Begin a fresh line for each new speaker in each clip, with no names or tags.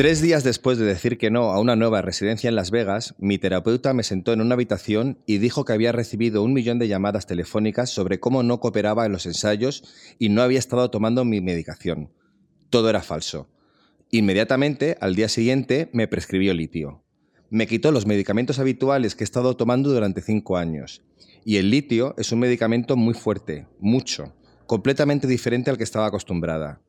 Tres días después de decir que no a una nueva residencia en Las Vegas, mi terapeuta me sentó en una habitación y dijo que había recibido un millón de llamadas telefónicas sobre cómo no cooperaba en los ensayos y no había estado tomando mi medicación. Todo era falso. Inmediatamente, al día siguiente, me prescribió litio. Me quitó los medicamentos habituales que he estado tomando durante cinco años. Y el litio es un medicamento muy fuerte, mucho, completamente diferente al que estaba acostumbrada.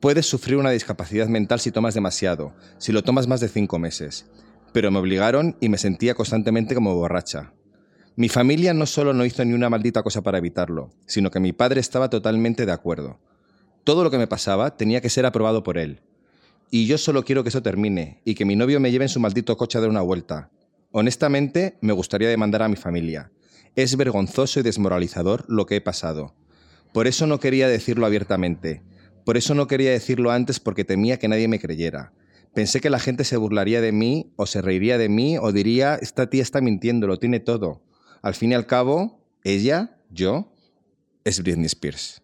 Puedes sufrir una discapacidad mental si tomas demasiado, si lo tomas más de cinco meses. Pero me obligaron y me sentía constantemente como borracha. Mi familia no solo no hizo ni una maldita cosa para evitarlo, sino que mi padre estaba totalmente de acuerdo. Todo lo que me pasaba tenía que ser aprobado por él. Y yo solo quiero que eso termine y que mi novio me lleve en su maldito coche a dar una vuelta. Honestamente, me gustaría demandar a mi familia. Es vergonzoso y desmoralizador lo que he pasado. Por eso no quería decirlo abiertamente, por eso no quería decirlo antes porque temía que nadie me creyera. Pensé que la gente se burlaría de mí o se reiría de mí o diría, esta tía está mintiendo, lo tiene todo. Al fin y al cabo, ella, yo, es Britney Spears.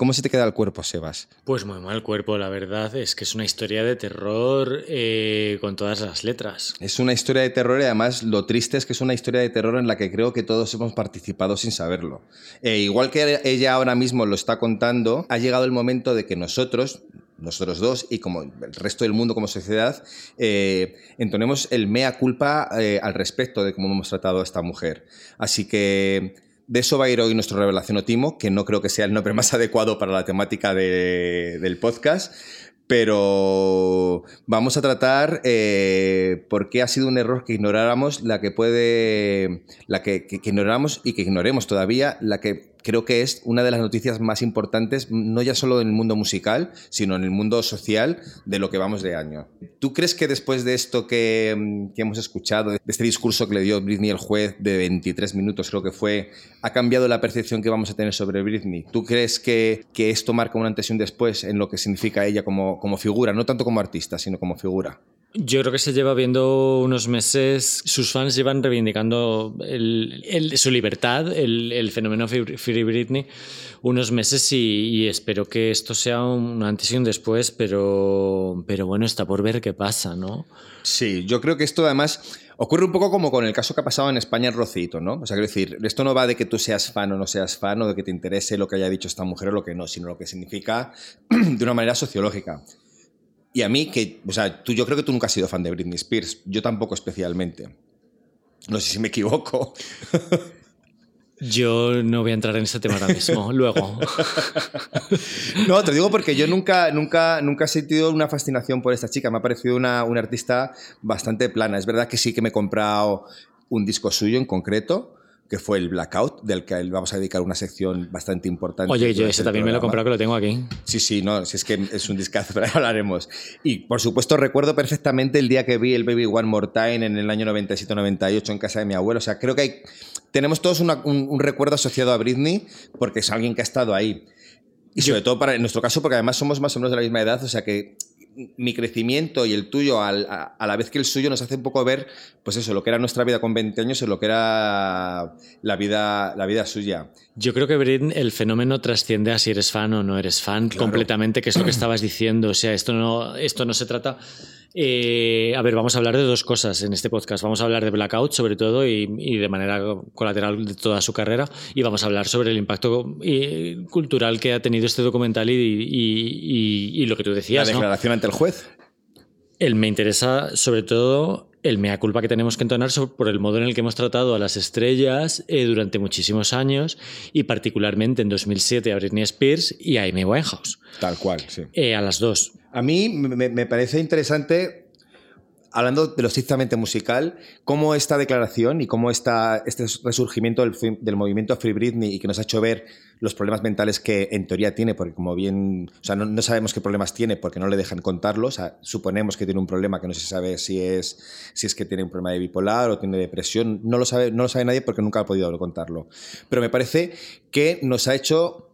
¿Cómo se te queda el cuerpo, Sebas?
Pues muy mal cuerpo, la verdad. Es que es una historia de terror eh, con todas las letras.
Es una historia de terror y además lo triste es que es una historia de terror en la que creo que todos hemos participado sin saberlo. Eh, igual que ella ahora mismo lo está contando, ha llegado el momento de que nosotros, nosotros dos y como el resto del mundo como sociedad, eh, entonemos el mea culpa al respecto de cómo hemos tratado a esta mujer. Así que de eso va a ir hoy nuestro revelación Otimo, que no creo que sea el nombre más adecuado para la temática del podcast, pero vamos a tratar eh, por qué ha sido un error que ignoráramos la que puede, la que, que, que ignoramos y que ignoremos todavía, la que creo que es una de las noticias más importantes, no ya solo en el mundo musical, sino en el mundo social de lo que vamos de año. ¿Tú crees que después de esto que, mm, que hemos escuchado, de este discurso que le dio Britney el juez de 23 minutos, creo que fue, ha cambiado la percepción que vamos a tener sobre Britney? ¿Tú crees que, que esto marca un antes y un después en lo que significa ella como, como figura, no tanto como artista, sino como figura?
Yo creo que se lleva viendo unos meses, sus fans llevan reivindicando su libertad, el, el, fenómeno Free Britney, unos meses y, y, espero que esto sea un antes y un después, pero, pero bueno, está por ver qué pasa, ¿no?
Sí, yo creo que esto además ocurre un poco como con el caso que ha pasado en España en Rocito, ¿no? O sea, quiero decir, esto no va de que tú seas fan o no seas fan o de que te interese lo que haya dicho esta mujer o lo que no, sino lo que significa de una manera sociológica. Y a mí, que, o sea, tú, yo creo que tú nunca has sido fan de Britney Spears. Yo tampoco especialmente. No sé si me equivoco.
Yo no voy a entrar en ese tema ahora mismo, luego.
No, te digo porque yo nunca, nunca, nunca he sentido una fascinación por esta chica. Me ha parecido una, una artista bastante plana. Es verdad que sí que me he comprado un disco suyo en concreto, que fue el Blackout, del que vamos a dedicar una sección bastante importante.
Oye, yo ese también me lo he comprado, que lo tengo aquí.
Sí, sí, no, si es que es un discazo, pero hablaremos. Y, por supuesto, recuerdo perfectamente el día que vi el Baby One More Time en el año 97-98 en casa de mi abuelo. O sea, creo que hay, tenemos todos una, un, un, recuerdo asociado a Britney porque es alguien que ha estado ahí. Y sobre todo para, en nuestro caso, porque además somos más o menos de la misma edad, o sea que mi crecimiento y el tuyo, al, a, a, la vez que el suyo, nos hace un poco ver, pues eso, lo que era nuestra vida con 20 años y lo que era la vida, la vida suya.
Yo creo que Brin, el fenómeno trasciende a si eres fan o no eres fan claro. completamente, que es lo que estabas diciendo. O sea, esto no, esto no se trata eh, a ver, vamos a hablar de dos cosas en este podcast. Vamos a hablar de Blackout, sobre todo, y, y, de manera colateral de toda su carrera. Y vamos a hablar sobre el impacto y, cultural que ha tenido este documental y, y, lo que tú decías.
La declaración
¿no?
ante el juez.
Él me interesa, sobre todo, el mea culpa que tenemos que entonar sobre, por el modo en el que hemos tratado a las estrellas eh, durante muchísimos años y particularmente en 2007 a Britney Spears y a Amy Winehouse.
Tal cual, sí.
Eh, a las dos.
A mí me, parece interesante hablando de lo estrictamente musical, cómo esta declaración y cómo esta, este resurgimiento del, movimiento Free Britney y que nos ha hecho ver los problemas mentales que en teoría tiene, porque como bien, o sea, no, sabemos qué problemas tiene porque no le dejan contarlo, o sea, suponemos que tiene un problema que no se sabe si es, si es que tiene un problema de bipolar o tiene depresión, no lo sabe, no lo sabe nadie porque nunca ha podido contarlo. Pero me parece que nos ha hecho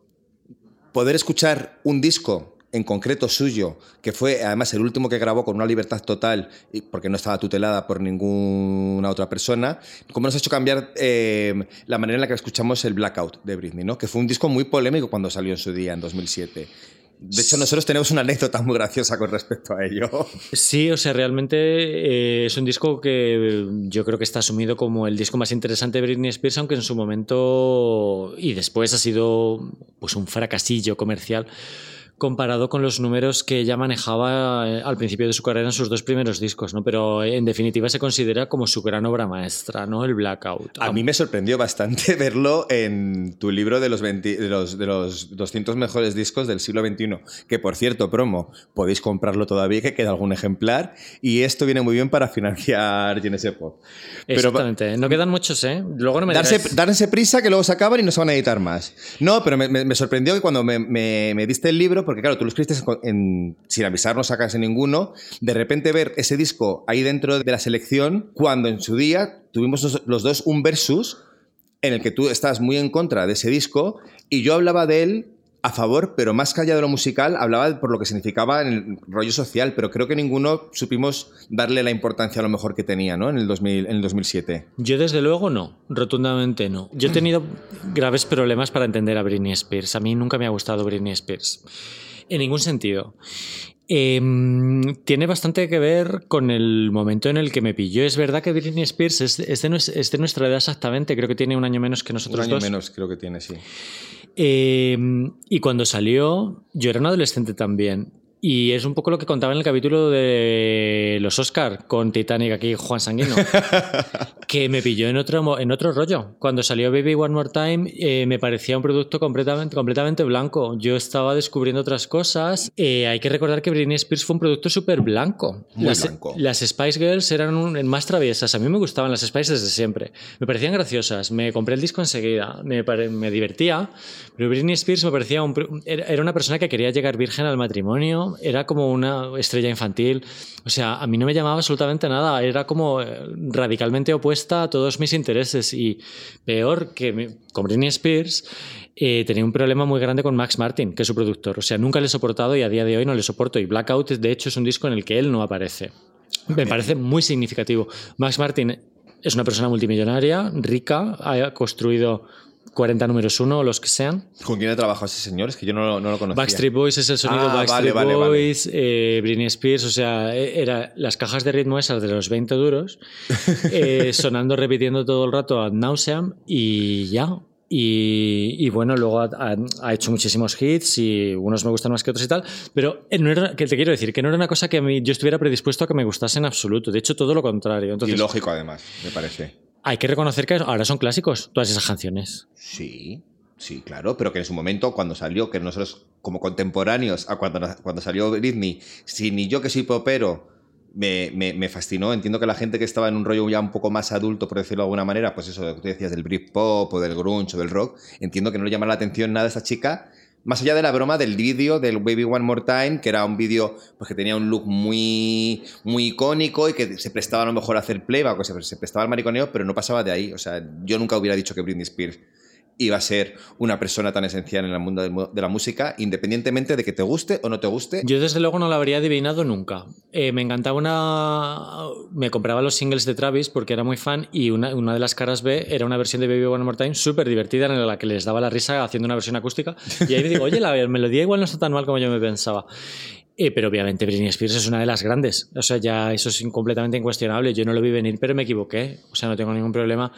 poder escuchar un disco en concreto suyo, que fue además el último que grabó con una libertad total, porque no estaba tutelada por ninguna otra persona, como nos ha hecho cambiar eh, la manera en la que escuchamos el Blackout de Britney, ¿no? que fue un disco muy polémico cuando salió en su día, en 2007. De hecho, nosotros tenemos una anécdota muy graciosa con respecto a ello.
Sí, o sea, realmente eh, es un disco que yo creo que está asumido como el disco más interesante de Britney Spears, aunque en su momento y después ha sido pues un fracasillo comercial comparado con los números que ella manejaba eh, al principio de su carrera en sus dos primeros discos, ¿no? Pero en definitiva se considera como su gran obra maestra, ¿no? El Blackout.
A mí me sorprendió bastante verlo en tu libro de los, de los, de los 200 mejores discos del siglo XXI, que por cierto, promo, podéis comprarlo todavía, que queda algún ejemplar, y esto viene muy bien para financiar Genesis Pop.
Exactamente, no quedan muchos, ¿eh? Luego no me
darse, prisa que luego se acaban y no se van a editar más. No, pero me, sorprendió que cuando me, me diste el libro, porque claro, tú lo escribiste sin avisar, no sacas ninguno, de repente ver ese disco ahí dentro de la selección, cuando en su día tuvimos los, dos un versus en el que tú estás muy en contra de ese disco y yo hablaba de él a favor, pero más allá de lo musical, hablaba por lo que significaba en el rollo social, pero creo que ninguno supimos darle la importancia a lo mejor que tenía, ¿no? En el, 2000, en el 2007.
Yo desde luego no, rotundamente no. Yo he tenido graves problemas para entender a Britney Spears. A mí nunca me ha gustado Britney Spears. En ningún sentido. Em, tiene bastante que ver con el momento en el que me pilló. Es verdad que Britney Spears es, de, nuestra edad exactamente, creo que tiene un año menos que nosotros.
Un año menos creo que tiene, sí.
Em, y cuando salió, yo era un adolescente también. Y es un poco lo que contaba en el capítulo de los Oscar con Titanic aquí, Juan Sanguino, que me pilló en otro, en otro rollo. Cuando salió Baby One More Time eh, me parecía un producto completamente, completamente blanco. Yo estaba descubriendo otras cosas. Eh, hay que recordar que Britney Spears fue un producto súper blanco.
Muy
las,
blanco.
Las Spice Girls eran más traviesas. A mí me gustaban las Spice desde siempre. Me parecían graciosas. Me compré el disco enseguida. Me, me divertía. Pero Britney Spears me parecía era una persona que quería llegar virgen al matrimonio era como una estrella infantil. O sea, a mí no me llamaba absolutamente nada. Era como eh, radicalmente opuesta a todos mis intereses. Y peor que con Britney Spears, eh, tenía un problema muy grande con Max Martin, que es su productor. O sea, nunca le he soportado y a día de hoy no le soporto. Y Blackout, de hecho, es un disco en el que él no aparece. Me parece muy significativo. Max Martin es una persona multimillonaria, rica, ha construido 40 números uno, o los que sean.
¿Con quién ha trabajado ese señor? Es que yo no, no lo conocía.
Backstreet Boys es el sonido ah, Backstreet Boys, eh, Britney Spears, o sea, e, era las cajas de ritmo esas de los 20 duros, eh, sonando, repitiendo todo el rato ad nauseam y ya. Y, bueno, luego ha, hecho muchísimos hits y unos me gustan más que otros y tal, pero no era, que te quiero decir que no era una cosa que a mí, yo estuviera predispuesto a que me gustase en absoluto. De hecho, todo lo contrario. Entonces,
y lógico, además, me parece.
Hay que reconocer que ahora son clásicos todas esas canciones.
Sí, sí, claro, pero que en su momento, cuando salió, que nosotros como contemporáneos a cuando, cuando salió Britney, si ni yo que soy popero me, me, fascinó. Entiendo que la gente que estaba en un rollo ya un poco más adulto, por decirlo de alguna manera, pues eso, que tú decías del Britpop o del grunge o del rock, entiendo que no le llama la atención nada a esta chica más allá de la broma del vídeo del Baby One More Time, que era un vídeo pues, que tenía un look muy, muy icónico y que se prestaba a lo mejor a hacer playback, o se, prestaba al mariconeo, pero no pasaba de ahí. O sea, yo nunca hubiera dicho que Britney Spears iba a ser una persona tan esencial en el mundo de la música, independientemente de que te guste o no te guste.
Yo desde luego no la habría adivinado nunca. Eh, me encantaba una... Me compraba los singles de Travis porque era muy fan y una, una de las caras B era una versión de Baby One More Time súper divertida en la que les daba la risa haciendo una versión acústica. Y ahí me digo, oye, la melodía igual no está tan mal como yo me pensaba. Eh, pero obviamente Britney Spears es una de las grandes. O sea, ya eso es completamente incuestionable. Yo no lo vi venir, pero me equivoqué. O sea, no tengo ningún problema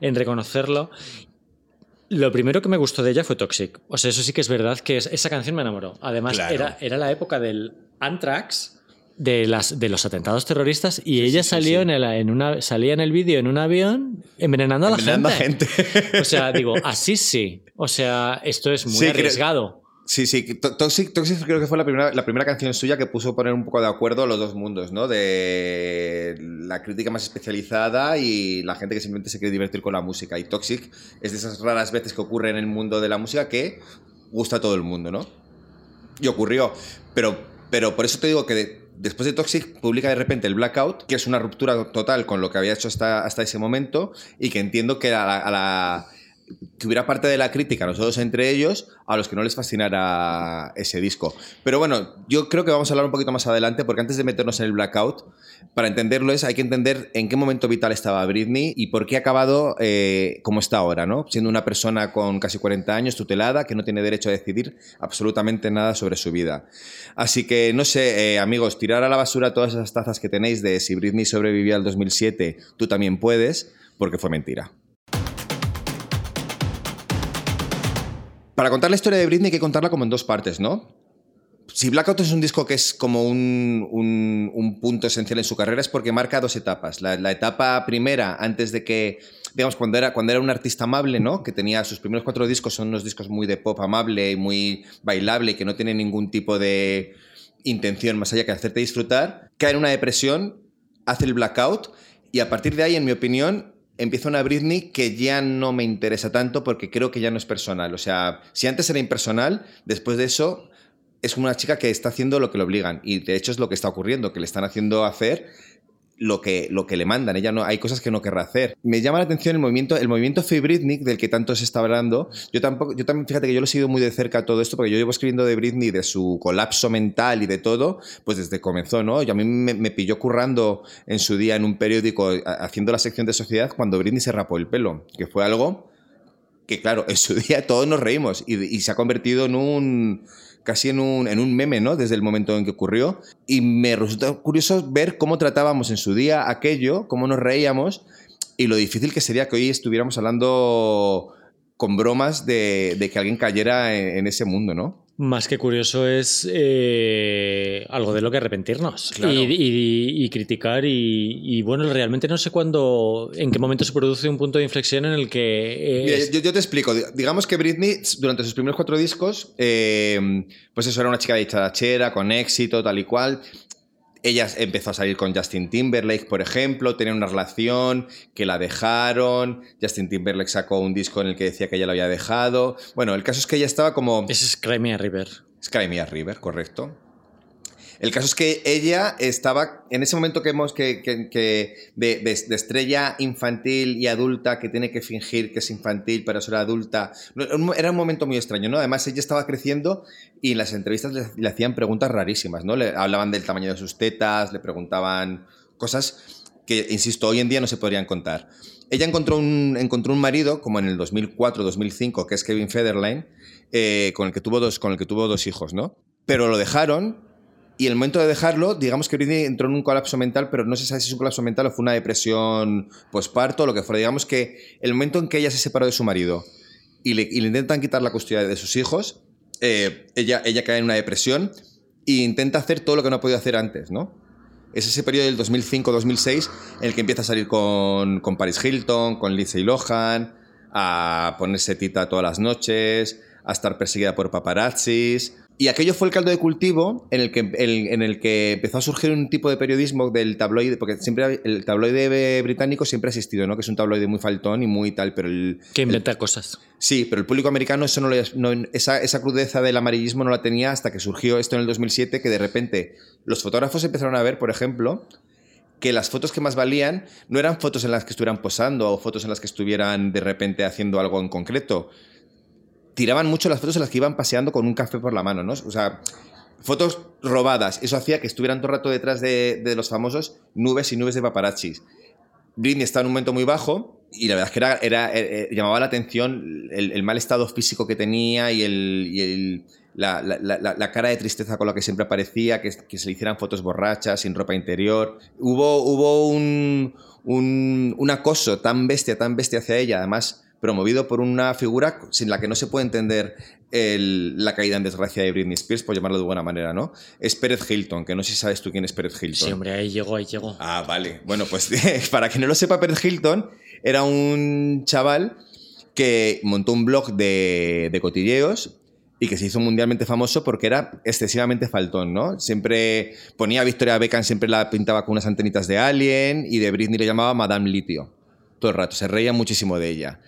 en reconocerlo. Lo primero que me gustó de ella fue Toxic. O sea, eso sí que es verdad que esa canción me enamoró. Además, era, era la época del Anthrax, de, las, de los atentados terroristas, y ella salió En, el, en una, salía en el vídeo en un avión envenenando a la gente. gente. O sea, digo, así sí. O sea, esto es muy arriesgado.
Sí, sí, Toxic, Toxic creo que fue la primera, la primera canción suya que puso poner un poco de acuerdo a los dos mundos, ¿no? De la crítica más especializada y la gente que simplemente se quiere divertir con la música. Y Toxic es de esas raras veces que ocurre en el mundo de la música que gusta a todo el mundo, ¿no? Y ocurrió. Pero, pero por eso te digo que después de Toxic publica de repente el Blackout, que es una ruptura total con lo que había hecho hasta, hasta ese momento y que entiendo que a la que hubiera parte de la crítica, nosotros entre ellos, a los que no les fascinara ese disco. Pero bueno, yo creo que vamos a hablar un poquito más adelante, porque antes de meternos en el blackout, para entenderlo es, hay que entender en qué momento vital estaba Britney y por qué ha acabado eh, como está ahora, ¿no? Siendo una persona con casi 40 años, tutelada, que no tiene derecho a decidir absolutamente nada sobre su vida. Así que, no sé, eh, amigos, tirar a la basura todas esas tazas que tenéis de si Britney sobrevivió al 2007, tú también puedes, porque fue mentira. Para contar la historia de Britney hay que contarla como en dos partes, ¿no? Si Blackout es un disco que es como un, punto esencial en su carrera es porque marca dos etapas. La, etapa primera, antes de que, digamos, cuando era, cuando era un artista amable, ¿no? Que tenía sus primeros cuatro discos, son unos discos muy de pop amable y muy bailable y que no tienen ningún tipo de intención más allá que hacerte disfrutar, cae en una depresión, hace el Blackout y a partir de ahí, en mi opinión, empieza una Britney que ya no me interesa tanto porque creo que ya no es personal. O sea, si antes era impersonal, después de eso es una chica que está haciendo lo que le obligan. Y de hecho es lo que está ocurriendo, que le están haciendo hacer lo que, lo que le mandan. Ella no, hay cosas que no querrá hacer. Me llama la atención el movimiento, el movimiento Britney, del que tanto se está hablando. Yo tampoco, yo también, fíjate que yo lo he seguido muy de cerca todo esto, porque yo llevo escribiendo de Britney, de su colapso mental y de todo, pues desde comenzó, ¿no? Yo a mí me, pilló currando en su día en un periódico haciendo la sección de sociedad cuando Britney se rapó el pelo, que fue algo que, claro, en su día todos nos reímos y se ha convertido en un casi en un, en un meme, ¿no? Desde el momento en que ocurrió. Y me resulta curioso ver cómo tratábamos en su día aquello, cómo nos reíamos y lo difícil que sería que hoy estuviéramos hablando con bromas de, de que alguien cayera en, ese mundo, ¿no?
Más que curioso es eh, algo de lo que arrepentirnos y, criticar y, bueno, realmente no sé cuándo, en qué momento se produce un punto de inflexión en el que...
yo, te explico, digamos que Britney durante sus primeros cuatro discos, eh, pues eso era una chica dicharachera, con éxito, tal y cual, ella empezó a salir con Justin Timberlake, por ejemplo, tenía una relación que la dejaron. Justin Timberlake sacó un disco en el que decía que ella lo había dejado. Bueno, el caso es que ella estaba como.
Es Crimea River.
Es Crimea River, correcto. El caso es que ella estaba, en ese momento que hemos, que, de, estrella infantil y adulta, que tiene que fingir que es infantil para ser adulta, era un momento muy extraño, ¿no? Además, ella estaba creciendo y en las entrevistas le, hacían preguntas rarísimas, ¿no? Le hablaban del tamaño de sus tetas, le preguntaban cosas que, insisto, hoy en día no se podrían contar. Ella encontró un, encontró un marido, como en el 2004-2005, que es Kevin Federline, eh, con, el que tuvo dos, con el que tuvo dos hijos, ¿no? Pero lo dejaron y el momento de dejarlo, digamos que Britney entró en un colapso mental, pero no se sabe si es un colapso mental o fue una depresión posparto o lo que fuera. Digamos que el momento en que ella se separó de su marido y le, intentan quitar la custodia de sus hijos, eh, ella, cae en una depresión e intenta hacer todo lo que no ha podido hacer antes, ¿no? Es ese periodo del 2005-2006 en el que empieza a salir con, con Paris Hilton, con Lindsay Lohan, a ponerse tita todas las noches, a estar perseguida por paparazzis, y aquello fue el caldo de cultivo en el, que, en el que empezó a surgir un tipo de periodismo del tabloide, porque siempre el tabloide británico siempre ha existido, ¿no? Que es un tabloide muy faltón y muy tal, pero el...
Que inventa cosas.
Sí, pero el público americano eso no, esa, esa, crudeza del amarillismo no la tenía hasta que surgió esto en el 2007, que de repente los fotógrafos empezaron a ver, por ejemplo, que las fotos que más valían no eran fotos en las que estuvieran posando o fotos en las que estuvieran de repente haciendo algo en concreto, tiraban mucho las fotos en las que iban paseando con un café por la mano, ¿no? O sea, fotos robadas. Eso hacía que estuvieran todo el rato detrás de, los famosos nubes y nubes de paparazzis. Britney estaba en un momento muy bajo y la verdad es que era, eh, eh, llamaba la atención el, mal estado físico que tenía y, el, la, cara de tristeza con la que siempre aparecía, que, se le hicieran fotos borrachas, sin ropa interior. Hubo, hubo un, un, un acoso tan bestia, tan bestia hacia ella, además promovido por una figura sin la que no se puede entender la caída en desgracia de Britney Spears, por llamarlo de buena manera, ¿no? Es Pérez Hilton, que no sé si sabes tú quién es Pérez Hilton.
Sí, hombre, ahí llegó, ahí llegó.
Ah, vale. Bueno, pues para quien no lo sepa, Pérez Hilton era un chaval que montó un blog de, de cotilleos y que se hizo mundialmente famoso porque era excesivamente faltón, ¿no? Siempre ponía a Victoria Beckham, siempre la pintaba con unas antenitas de Alien y de Britney le llamaba Madame Litio. Todo el rato, se reía muchísimo de ella.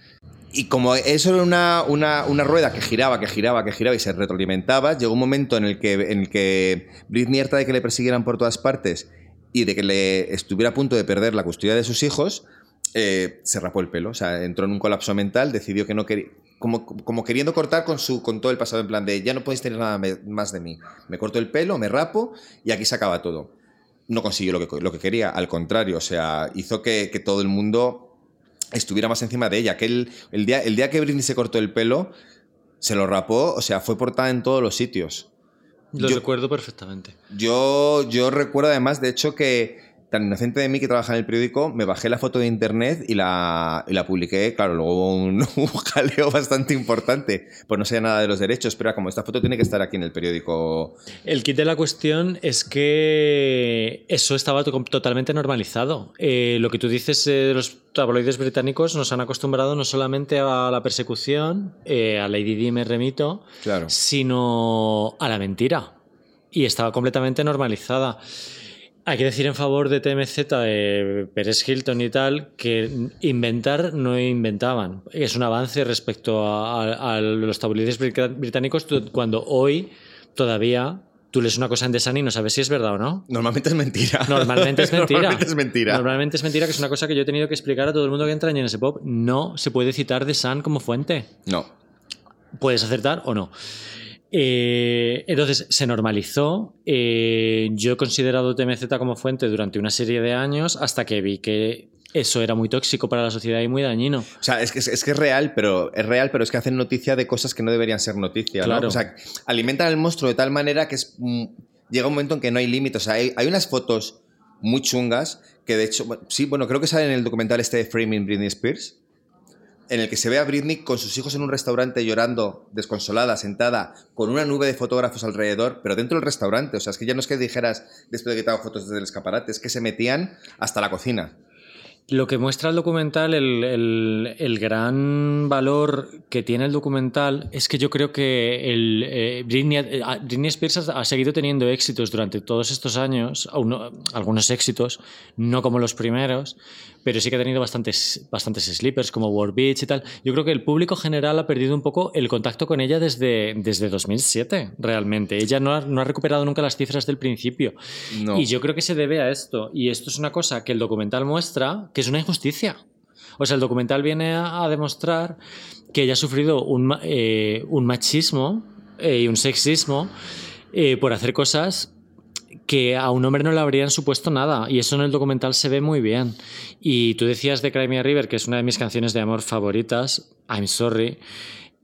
Y como eso era una, una, una, rueda que giraba, que giraba, que giraba y se retroalimentaba, llegó un momento en el que, en el que de que le persiguieran por todas partes y de que le estuviera a punto de perder la custodia de sus hijos, eh, se rapó el pelo. O sea, entró en un colapso mental, decidió que no quería. Como, como, queriendo cortar con, su, con todo el pasado, en plan de ya no podéis tener nada más de mí. Me corto el pelo, me rapo y aquí se acaba todo. No consiguió lo que, lo que quería, al contrario, o sea, hizo que, que todo el mundo estuviera más encima de ella. Que el, el, día, el día que Britney se cortó el pelo, se lo rapó, o sea, fue portada en todos los sitios.
Lo recuerdo perfectamente.
Yo, yo recuerdo además, de hecho, que tan inocente de mí que trabaja en el periódico, me bajé la foto de internet y la, y la publiqué. Claro, luego hubo un, un, jaleo bastante importante. Pues no sé nada de los derechos, pero como esta foto tiene que estar aquí en el periódico.
El kit de la cuestión es que eso estaba totalmente normalizado. Eh, lo que tú dices de los tabloides británicos nos han acostumbrado no solamente a la persecución, eh, a Lady Di me remito,
claro.
sino a la mentira. Y estaba completamente normalizada. Hay que decir en favor de TMZ, de Pérez Hilton y tal, que inventar no inventaban. Es un avance respecto a, a los tabloides británicos cuando hoy todavía tú lees una cosa en Sun y no sabes si es verdad o no.
Normalmente es mentira.
Normalmente es mentira.
Normalmente es mentira.
Normalmente es mentira, que es una cosa que yo he tenido que explicar a todo el mundo que entra en ese pop. No se puede citar The Sun como fuente.
No.
Puedes acertar o no. Eh, entonces se normalizó. Eh, yo he considerado TMZ como fuente durante una serie de años hasta que vi que eso era muy tóxico para la sociedad y muy dañino.
O sea, es que es, que es real, pero es real, pero es que hacen noticia de cosas que no deberían ser noticia.
Claro.
¿no? O sea, alimentan al monstruo de tal manera que es, llega un momento en que no hay límites. O sea, hay, hay, unas fotos muy chungas que de hecho, sí, bueno, creo que sale en el documental este de Framing Britney Spears en el que se ve a Britney con sus hijos en un restaurante llorando, desconsolada, sentada, con una nube de fotógrafos alrededor, pero dentro del restaurante. O sea, es que ya no es que dijeras después de que te fotos desde el escaparate, es que se metían hasta la cocina.
Lo que muestra el documental, el, gran valor que tiene el documental es que yo creo que eh, Britney, eh, Britney, Spears ha seguido teniendo éxitos durante todos estos años, uno, algunos éxitos, no como los primeros, pero sí que ha tenido bastantes, bastantes sleepers como War Beach y tal. Yo creo que el público general ha perdido un poco el contacto con ella desde, desde 2007, realmente. Ella no ha, no ha recuperado nunca las cifras del principio.
No.
Y yo creo que se debe a esto. Y esto es una cosa que el documental muestra que es una injusticia. O sea, el documental viene a, a demostrar que ella ha sufrido un, eh, un machismo eh, y un sexismo eh, por hacer cosas que a un hombre no le habrían supuesto nada y eso en el documental se ve muy bien. Y tú decías de Cry Me a River, que es una de mis canciones de amor favoritas, I'm Sorry,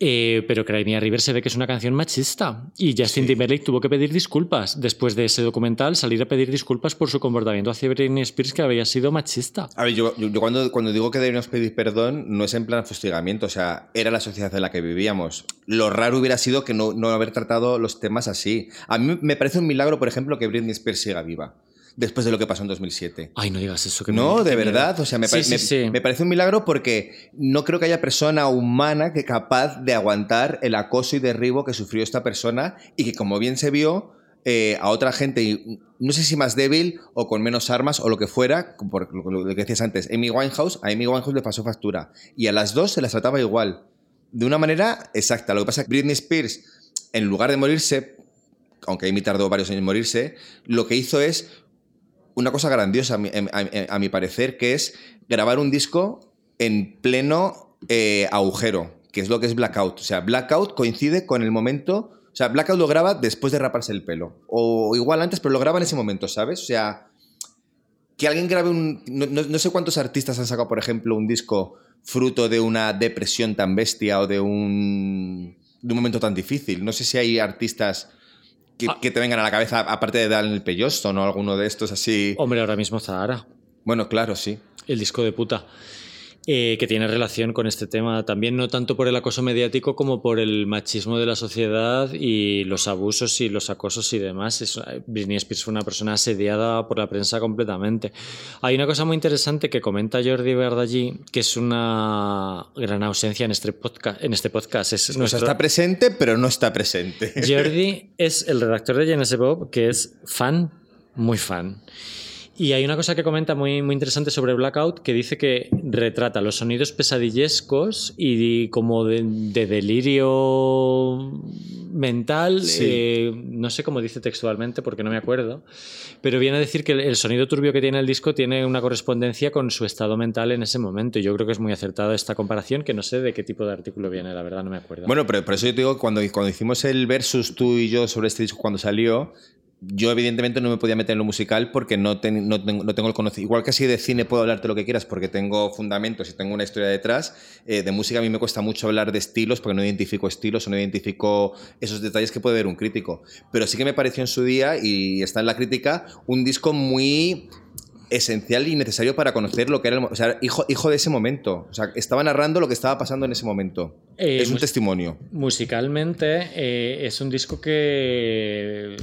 eh, pero Cry Me a River se ve que es una canción machista y Justin sí. Timberlake tuvo que pedir disculpas después de ese documental, salir a pedir disculpas por su comportamiento hacia Britney Spears que había sido machista.
A ver, yo, yo, yo cuando, cuando digo que deberíamos pedir perdón no es en plan fustigamiento, o sea, era la sociedad en la que vivíamos. Lo raro hubiera sido que no, no haber tratado los temas así. A mí me parece un milagro, por ejemplo, que Britney Spears siga viva después de lo que pasó en 2007.
Ay, no digas eso. Que
no,
me,
de verdad. O sea, me,
sí, sí,
me,
sí.
me, parece un milagro porque no creo que haya persona humana que capaz de aguantar el acoso y derribo que sufrió esta persona y que, como bien se vio, eh, a otra gente, no sé si más débil o con menos armas o lo que fuera, por lo que decías antes, Amy Winehouse, a Amy Winehouse le pasó factura. Y a las dos se las trataba igual. De una manera exacta. Lo que pasa es que Britney Spears, en lugar de morirse, aunque Amy tardó varios años en morirse, lo que hizo es una cosa grandiosa, a mi, a, a mi, parecer, que es grabar un disco en pleno eh, agujero, que es lo que es Blackout. O sea, Blackout coincide con el momento. O sea, Blackout lo graba después de raparse el pelo. O igual antes, pero lo graba en ese momento, ¿sabes? O sea, que alguien grabe un. No, no, no sé cuántos artistas han sacado, por ejemplo, un disco fruto de una depresión tan bestia o de un, de un momento tan difícil. No sé si hay artistas que, que, te vengan a la cabeza, aparte de Dan el Pellosto, ¿no? Alguno de estos así.
Hombre, ahora mismo Zahara.
Bueno, claro, sí.
El disco de puta. Eh, que tiene relación con este tema también, no tanto por el acoso mediático como por el machismo de la sociedad y los abusos y los acosos y demás. Es, Britney Spears fue una persona asediada por la prensa completamente. Hay una cosa muy interesante que comenta Jordi Verdallí, que es una gran ausencia en este podcast. En este podcast. Es
nuestro... Está presente, pero no está presente.
Jordi es el redactor de Genesis Bob, que es fan, muy fan. Y hay una cosa que comenta muy, muy interesante sobre Blackout que dice que retrata los sonidos pesadillescos y como de, delirio mental, eh, no sé cómo dice textualmente porque no me acuerdo, pero viene a decir que el sonido turbio que tiene el disco tiene una correspondencia con su estado mental en ese momento. Y yo creo que es muy acertada esta comparación, que no sé de qué tipo de artículo viene, la verdad no me acuerdo.
Bueno, pero por eso yo te digo, cuando, cuando hicimos el versus tú y yo sobre este disco cuando salió, yo evidentemente no me podía meter en lo musical porque no, no, tengo, no tengo el conocimiento. Igual que así de cine puedo hablarte lo que quieras porque tengo fundamentos y tengo una historia detrás. Eh, de música a mí me cuesta mucho hablar de estilos porque no identifico estilos o no identifico esos detalles que puede ver un crítico. Pero sí que me pareció en su día, y está en la crítica, un disco muy esencial y necesario para conocer lo que era el, o sea, hijo, hijo de ese momento. O sea, estaba narrando lo que estaba pasando en ese momento. Eh, es un testimonio.
Musicalmente eh, es un disco que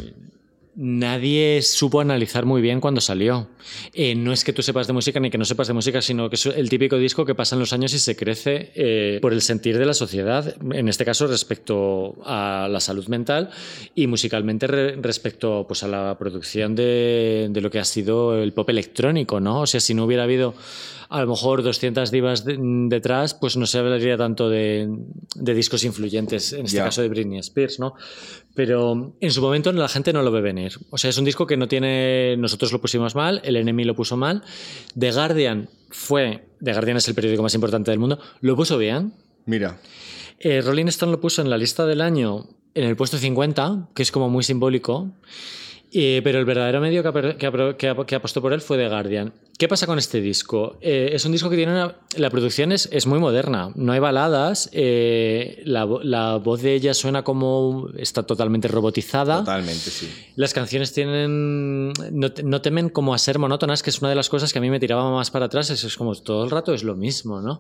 nadie supo analizar muy bien cuando salió. Eh, no es que tú sepas de música ni que no sepas de música, sino que es el típico disco que pasan los años y se crece eh, por el sentir de la sociedad, en este caso respecto a la salud mental y musicalmente respecto pues, a la producción de, de, lo que ha sido el pop electrónico, ¿no? O sea, si no hubiera habido a lo mejor 200 divas detrás, pues no se hablaría tanto de, discos influyentes, en este caso de Britney Spears, ¿no? Pero en su momento la gente no lo ve venir. O sea, es un disco que no tiene. Nosotros lo pusimos mal, el enemy lo puso mal. The Guardian fue. The Guardian es el periódico más importante del mundo, lo puso bien.
Mira.
Eh, Rolling Stone lo puso en la lista del año en el puesto 50, que es como muy simbólico. Eh, pero el verdadero medio que, que, apostó por él fue The Guardian. ¿Qué pasa con este disco? Eh, es un disco que tiene una, La producción es, es, muy moderna, no hay baladas, eh, la, la, voz de ella suena como... está totalmente robotizada.
Totalmente, sí.
Las canciones tienen... No, no, temen como a ser monótonas, que es una de las cosas que a mí me tiraba más para atrás, es, es como todo el rato es lo mismo, ¿no?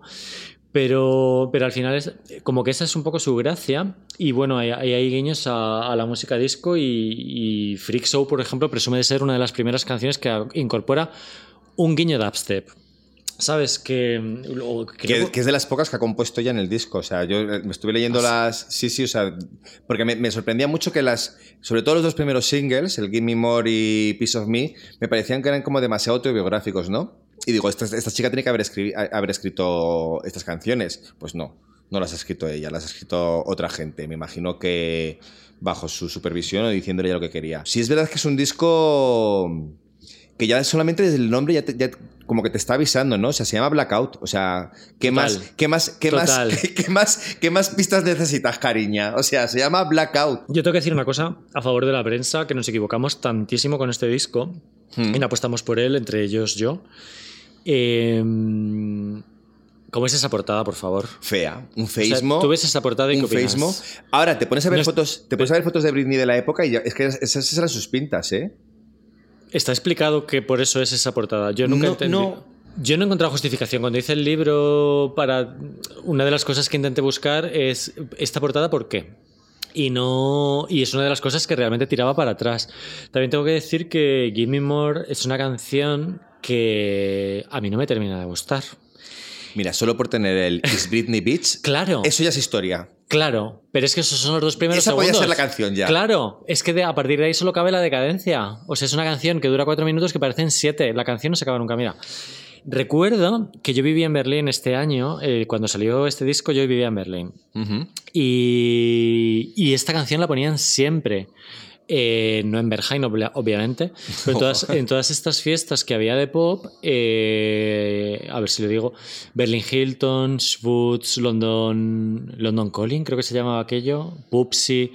Pero, pero al final es como que esa es un poco su gracia. Y bueno, hay, hay guiños a, la música disco y, Freak Show, por ejemplo, presume de ser una de las primeras canciones que incorpora un guiño de dubstep. ¿Sabes? Que,
que, es de las pocas que ha compuesto ya en el disco. O sea, yo eh, me estuve leyendo ah, las. Sí, sí, o sea. Porque me, me, sorprendía mucho que las. Sobre todo los dos primeros singles, el Give Me More y Piece of Me, me parecían que eran como demasiado autobiográficos, ¿no? Y digo, esta, esta chica tiene que haber, haber escrito estas canciones. Pues no, no las ha escrito ella, las ha escrito otra gente. Me imagino que bajo su supervisión o diciéndole ya lo que quería. Si es verdad que es un disco que ya solamente desde el nombre ya, como que te está avisando, ¿no? O sea, se llama Blackout. O sea, ¿qué más, qué más, qué más, qué, más, qué más pistas necesitas, cariña? O sea, se llama Blackout.
Yo tengo que decir una cosa a favor de la prensa, que nos equivocamos tantísimo con este disco hmm. y no apostamos por él, entre ellos yo. Em, ¿Cómo es esa portada, por favor?
Fea. Un feísmo.
tú ves esa portada y
un feísmo. Ahora, te pones a ver fotos, te pones a ver fotos de Britney de la época y es que esas eran sus pintas, ¿eh?
Está explicado que por eso es esa portada. Yo nunca no, Yo no he encontrado justificación. Cuando hice el libro, para una de las cosas que intenté buscar es esta portada, ¿por qué? Y no. Y es una de las cosas que realmente tiraba para atrás. También tengo que decir que Give Me More es una canción que a mí no me termina de gustar.
Mira, solo por tener el Is Britney Beach.
claro.
Eso ya es historia.
Claro, pero es que esos son los dos primeros
Esa
segundos.
ser la canción ya.
Claro, es que a partir de ahí solo cabe la decadencia. O sea, es una canción que dura cuatro minutos que parecen siete. La canción no se acaba nunca. Mira, recuerdo que yo vivía en Berlín este año. Eh, cuando salió este disco, yo vivía en Berlín. y, y esta canción la ponían siempre. Eh, no en Berghain, obviamente, pero en todas, estas fiestas que había de pop, eh, a ver si lo digo, Berlin Hilton, Schwutz, London, London Calling, creo que se llamaba aquello, Pupsi,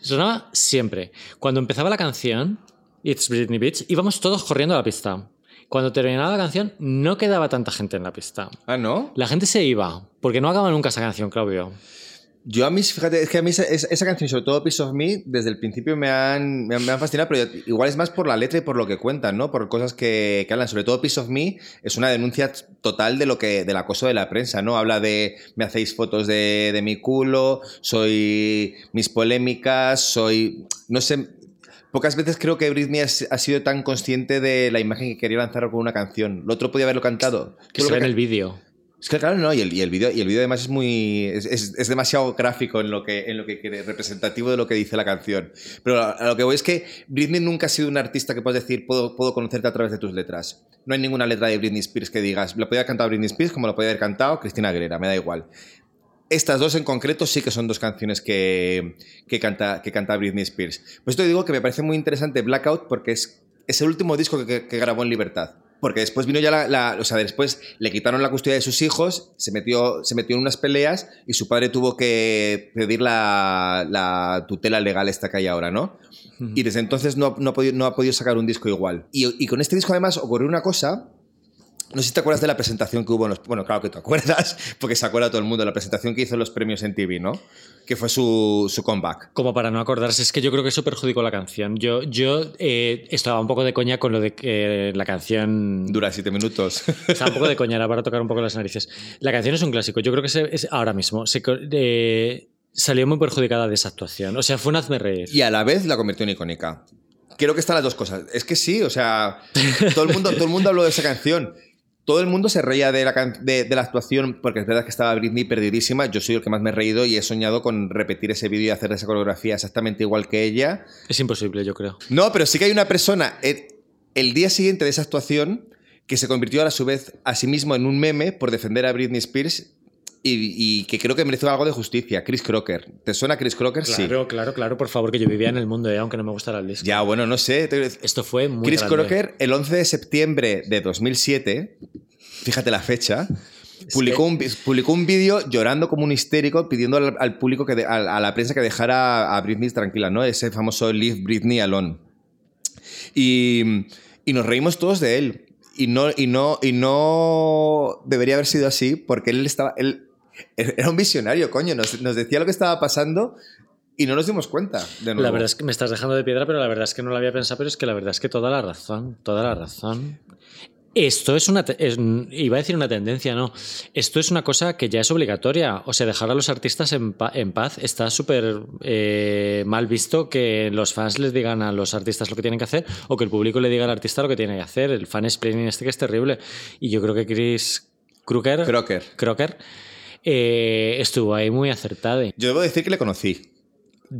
sonaba siempre. Cuando empezaba la canción, It's Britney Beach, íbamos todos corriendo a la pista. Cuando terminaba la canción, no quedaba tanta gente en la pista.
Ah, ¿no?
La gente se iba, porque no acaba nunca esa canción, Claudio.
Yo a mí, fíjate, es que a mí esa, canción, sobre todo Piece of Me, desde el principio me han, me han, fascinado, pero igual es más por la letra y por lo que cuentan, ¿no? Por cosas que, que, hablan. Sobre todo Piece of Me es una denuncia total de lo que, del acoso de la prensa, ¿no? Habla de me hacéis fotos de, de mi culo, soy mis polémicas, soy. No sé. Pocas veces creo que Britney ha, sido tan consciente de la imagen que quería lanzar con una canción. Lo otro podía haberlo cantado.
Que se ve en el vídeo.
Es que claro, no, y el, y el vídeo además es muy es, es- demasiado gráfico en lo que en lo que quiere, representativo de lo que dice la canción. Pero a, lo que voy es que Britney nunca ha sido una artista que puedes decir puedo, puedo conocerte a través de tus letras. No hay ninguna letra de Britney Spears que digas, lo podía haber cantado Britney Spears como lo podía haber cantado Cristina Aguilera, me da igual. Estas dos en concreto sí que son dos canciones que, que, canta, que canta Britney Spears. Pues esto digo que me parece muy interesante Blackout porque es, es el último disco que grabó en libertad. Porque después vino ya la, la- O sea, después le quitaron la custodia de sus hijos, se metió, se metió en unas peleas y su padre tuvo que pedir la, la tutela legal esta que hay ahora, ¿no? Y desde entonces no, no ha podido, no ha podido sacar un disco igual. Y, y con este disco además ocurrió una cosa no sé si te acuerdas de la presentación que hubo en los... Bueno, claro que te acuerdas, porque se acuerda todo el mundo la presentación que hizo en los premios en TV, ¿no? Que fue su, su comeback.
Como para no acordarse, es que yo creo que eso perjudicó la canción. Yo, yo eh, estaba un poco de coña con lo de que la canción
Dura siete minutos.
Estaba un poco de coña, era para tocar un poco las narices. La canción es un clásico. Yo creo que se- es ahora mismo. Se eh, salió muy perjudicada de esa actuación. O sea, fue un hazme reír.
y a la vez la convirtió en icónica. Creo que están las dos cosas. Es que sí, o sea, todo el mundo, todo el mundo habló de esa canción. Todo el mundo se reía de la, can- de, de la actuación porque es verdad que estaba Britney perdidísima. Yo soy el que más me he reído y he soñado con repetir ese vídeo y hacer esa coreografía exactamente igual que ella.
Es imposible, yo creo.
No, pero sí que hay una persona eh, el día siguiente de esa actuación que se convirtió a su vez a sí mismo en un meme por defender a Britney Spears y, y que creo que mereció algo de justicia. Chris Crocker. ¿Te suena Chris Crocker? Sí.
Claro, claro, claro, por favor, que yo vivía en el mundo, eh, aunque no me gustara el disco.
Ya, bueno, no sé. te-
Esto fue muy
Chris
grande.
Crocker, el 11 de septiembre de 2007, fíjate la fecha, publicó un, publicó un vídeo llorando como un histérico pidiendo al, al público, que de- a, a la prensa que dejara a Britney tranquila, ¿no? Ese famoso Leave Britney Alone. Y, y nos reímos todos de él. Y no, y, no, y no debería haber sido así porque él estaba... Él, era un visionario, coño. Nos, nos decía lo que estaba pasando y no nos dimos cuenta. De
La
nuevo.
verdad es que me estás dejando de piedra, pero la verdad es que no lo había pensado, pero es que la verdad es que toda la razón, toda la razón. Esto es una, es- iba a decir una tendencia, no. Esto es una cosa que ya es obligatoria. O sea, dejar a los artistas en, pa- en paz está súper eh, mal visto que los fans les digan a los artistas lo que tienen que hacer o que el público le diga al artista lo que tiene que hacer. El fan explaining este que es terrible. Y yo creo que Chris Crocker,
Crocker.
Crocker eh, estuvo ahí muy acertado.
Yo debo decir que le conocí.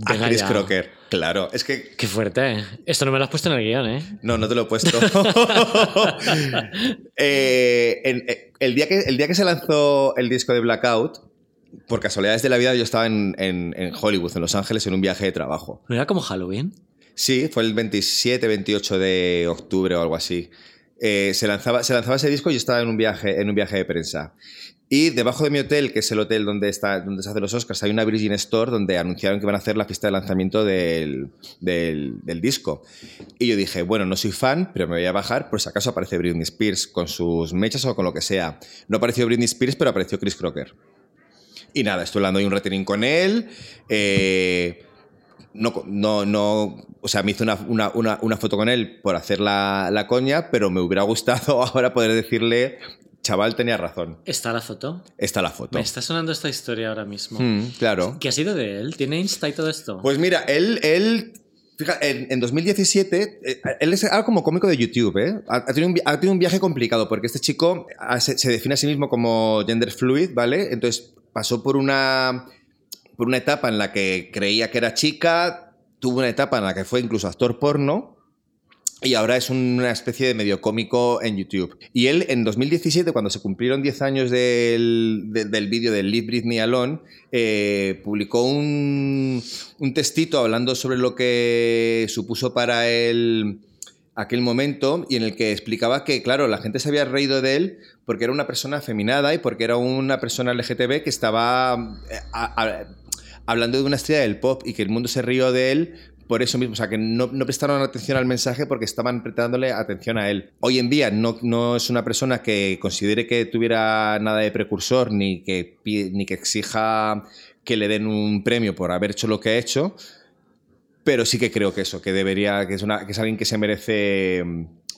A Chris
ya.
Crocker. Claro, es que
Qué fuerte. ¿eh? Esto no me lo has puesto en el guion, ¿eh?
No, no te lo he puesto. Eh, en- eh, el, día que, el día que se lanzó el disco de Blackout, por casualidades de la vida, yo estaba en, en- en Hollywood, en Los Ángeles, en un viaje de trabajo.
¿No era como Halloween?
Sí, fue el 27, 28 de octubre o algo así. Eh, se, lanzaba, se lanzaba ese disco y yo estaba en un viaje, en un viaje de prensa. Y debajo de mi hotel, que es el hotel donde, está, donde se hacen los Oscars, hay una Virgin Store donde anunciaron que van a hacer la fiesta de lanzamiento del, del- disco. Y yo dije, bueno, no soy fan, pero me voy a bajar por si acaso aparece Britney Spears con sus mechas o con lo que sea. No apareció Britney Spears, pero apareció Chris Crocker. Y nada, estoy hablando de un retering con él. eh, no, no, no, o sea, me hice una, una- una- una foto con él por hacer la, la coña, pero me hubiera gustado ahora poder decirle, chaval, tenía razón.
¿Está la foto?
Está la foto.
Me está sonando esta historia ahora mismo.
Mm, claro.
¿Qué ha sido de él? ¿Tiene Insta y todo esto?
Pues mira, él, él fíjate, en, en 2017, eh, él es ahora como cómico de YouTube, ¿eh? Ha, ha tenido un, vi- ha tenido un viaje complicado porque este chico ah, se, se define a sí mismo como gender fluid, ¿vale? Entonces pasó por una, por una etapa en la que creía que era chica, tuvo una etapa en la que fue incluso actor porno. Y ahora es una especie de medio cómico en YouTube. Y él en 2017, cuando se cumplieron 10 años del, de- del vídeo de Leave Britney Alone, eh, publicó un, un textito hablando sobre lo que supuso para él aquel momento y en el que explicaba que, claro, la gente se había reído de él porque era una persona afeminada y porque era una persona LGTB que estaba eh, hablando de una estrella del pop y que el mundo se rió de él por eso mismo, o sea, que no, no prestaron atención al mensaje porque estaban prestándole atención a él. Hoy en día no, no es una persona que considere que tuviera nada de precursor ni que, ni que exija que le den un premio por haber hecho lo que ha hecho, pero sí que creo que eso, que debería, que es, una, que es alguien que se merece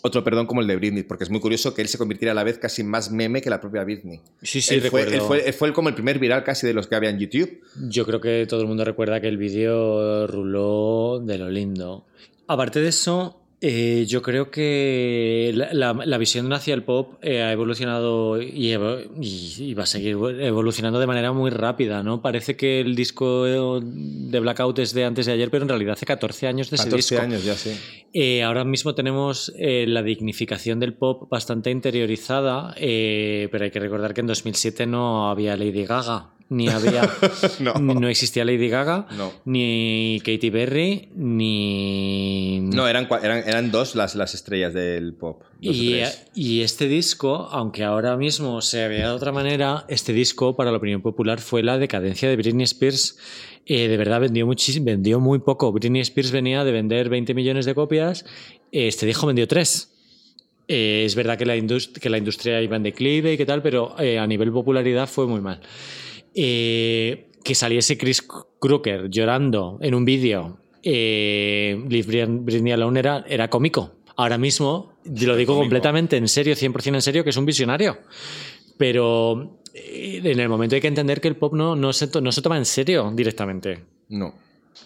otro perdón como el de Britney, porque es muy curioso que él se convirtiera a la vez casi más meme que la propia Britney.
sí, sí,
él, fue, él, fue, él fue como el primer viral casi de los que había en YouTube.
Yo creo que todo el mundo recuerda que el vídeo ruló de lo lindo. Aparte de eso, Eh, yo creo que la, la, visión hacia el pop eh, ha evolucionado y, y, va a seguir evolucionando de manera muy rápida, ¿no? Parece que el disco de Blackout es de antes de ayer, pero en realidad hace 14 años de ese 14
años ya, sí.
Eh, ahora mismo tenemos la dignificación del pop bastante interiorizada, pero hay que recordar que en 2007 no había Lady Gaga ni había no. existía Lady Gaga ni Katy Perry ni
no eran eran, eran dos las, las estrellas del pop.
Y, y, este disco aunque ahora mismo se vea de otra manera este disco para la opinión popular fue la decadencia de Britney Spears. Eh, de verdad vendió muchísimo vendió muy poco. Britney Spears venía de vender 20 millones de copias. Este disco vendió 3 eh, es verdad que la, que la industria iba en declive y qué tal, pero eh, a nivel popularidad fue muy mal. Eh, que saliese Chris Crooker llorando en un vídeo, eh, Leave Britney Alone era, era cómico. Ahora mismo, lo digo completamente en serio, 100% en serio, que es un visionario. Pero eh, en el momento hay que entender que el pop no, no, se, no se toma en serio directamente.
No.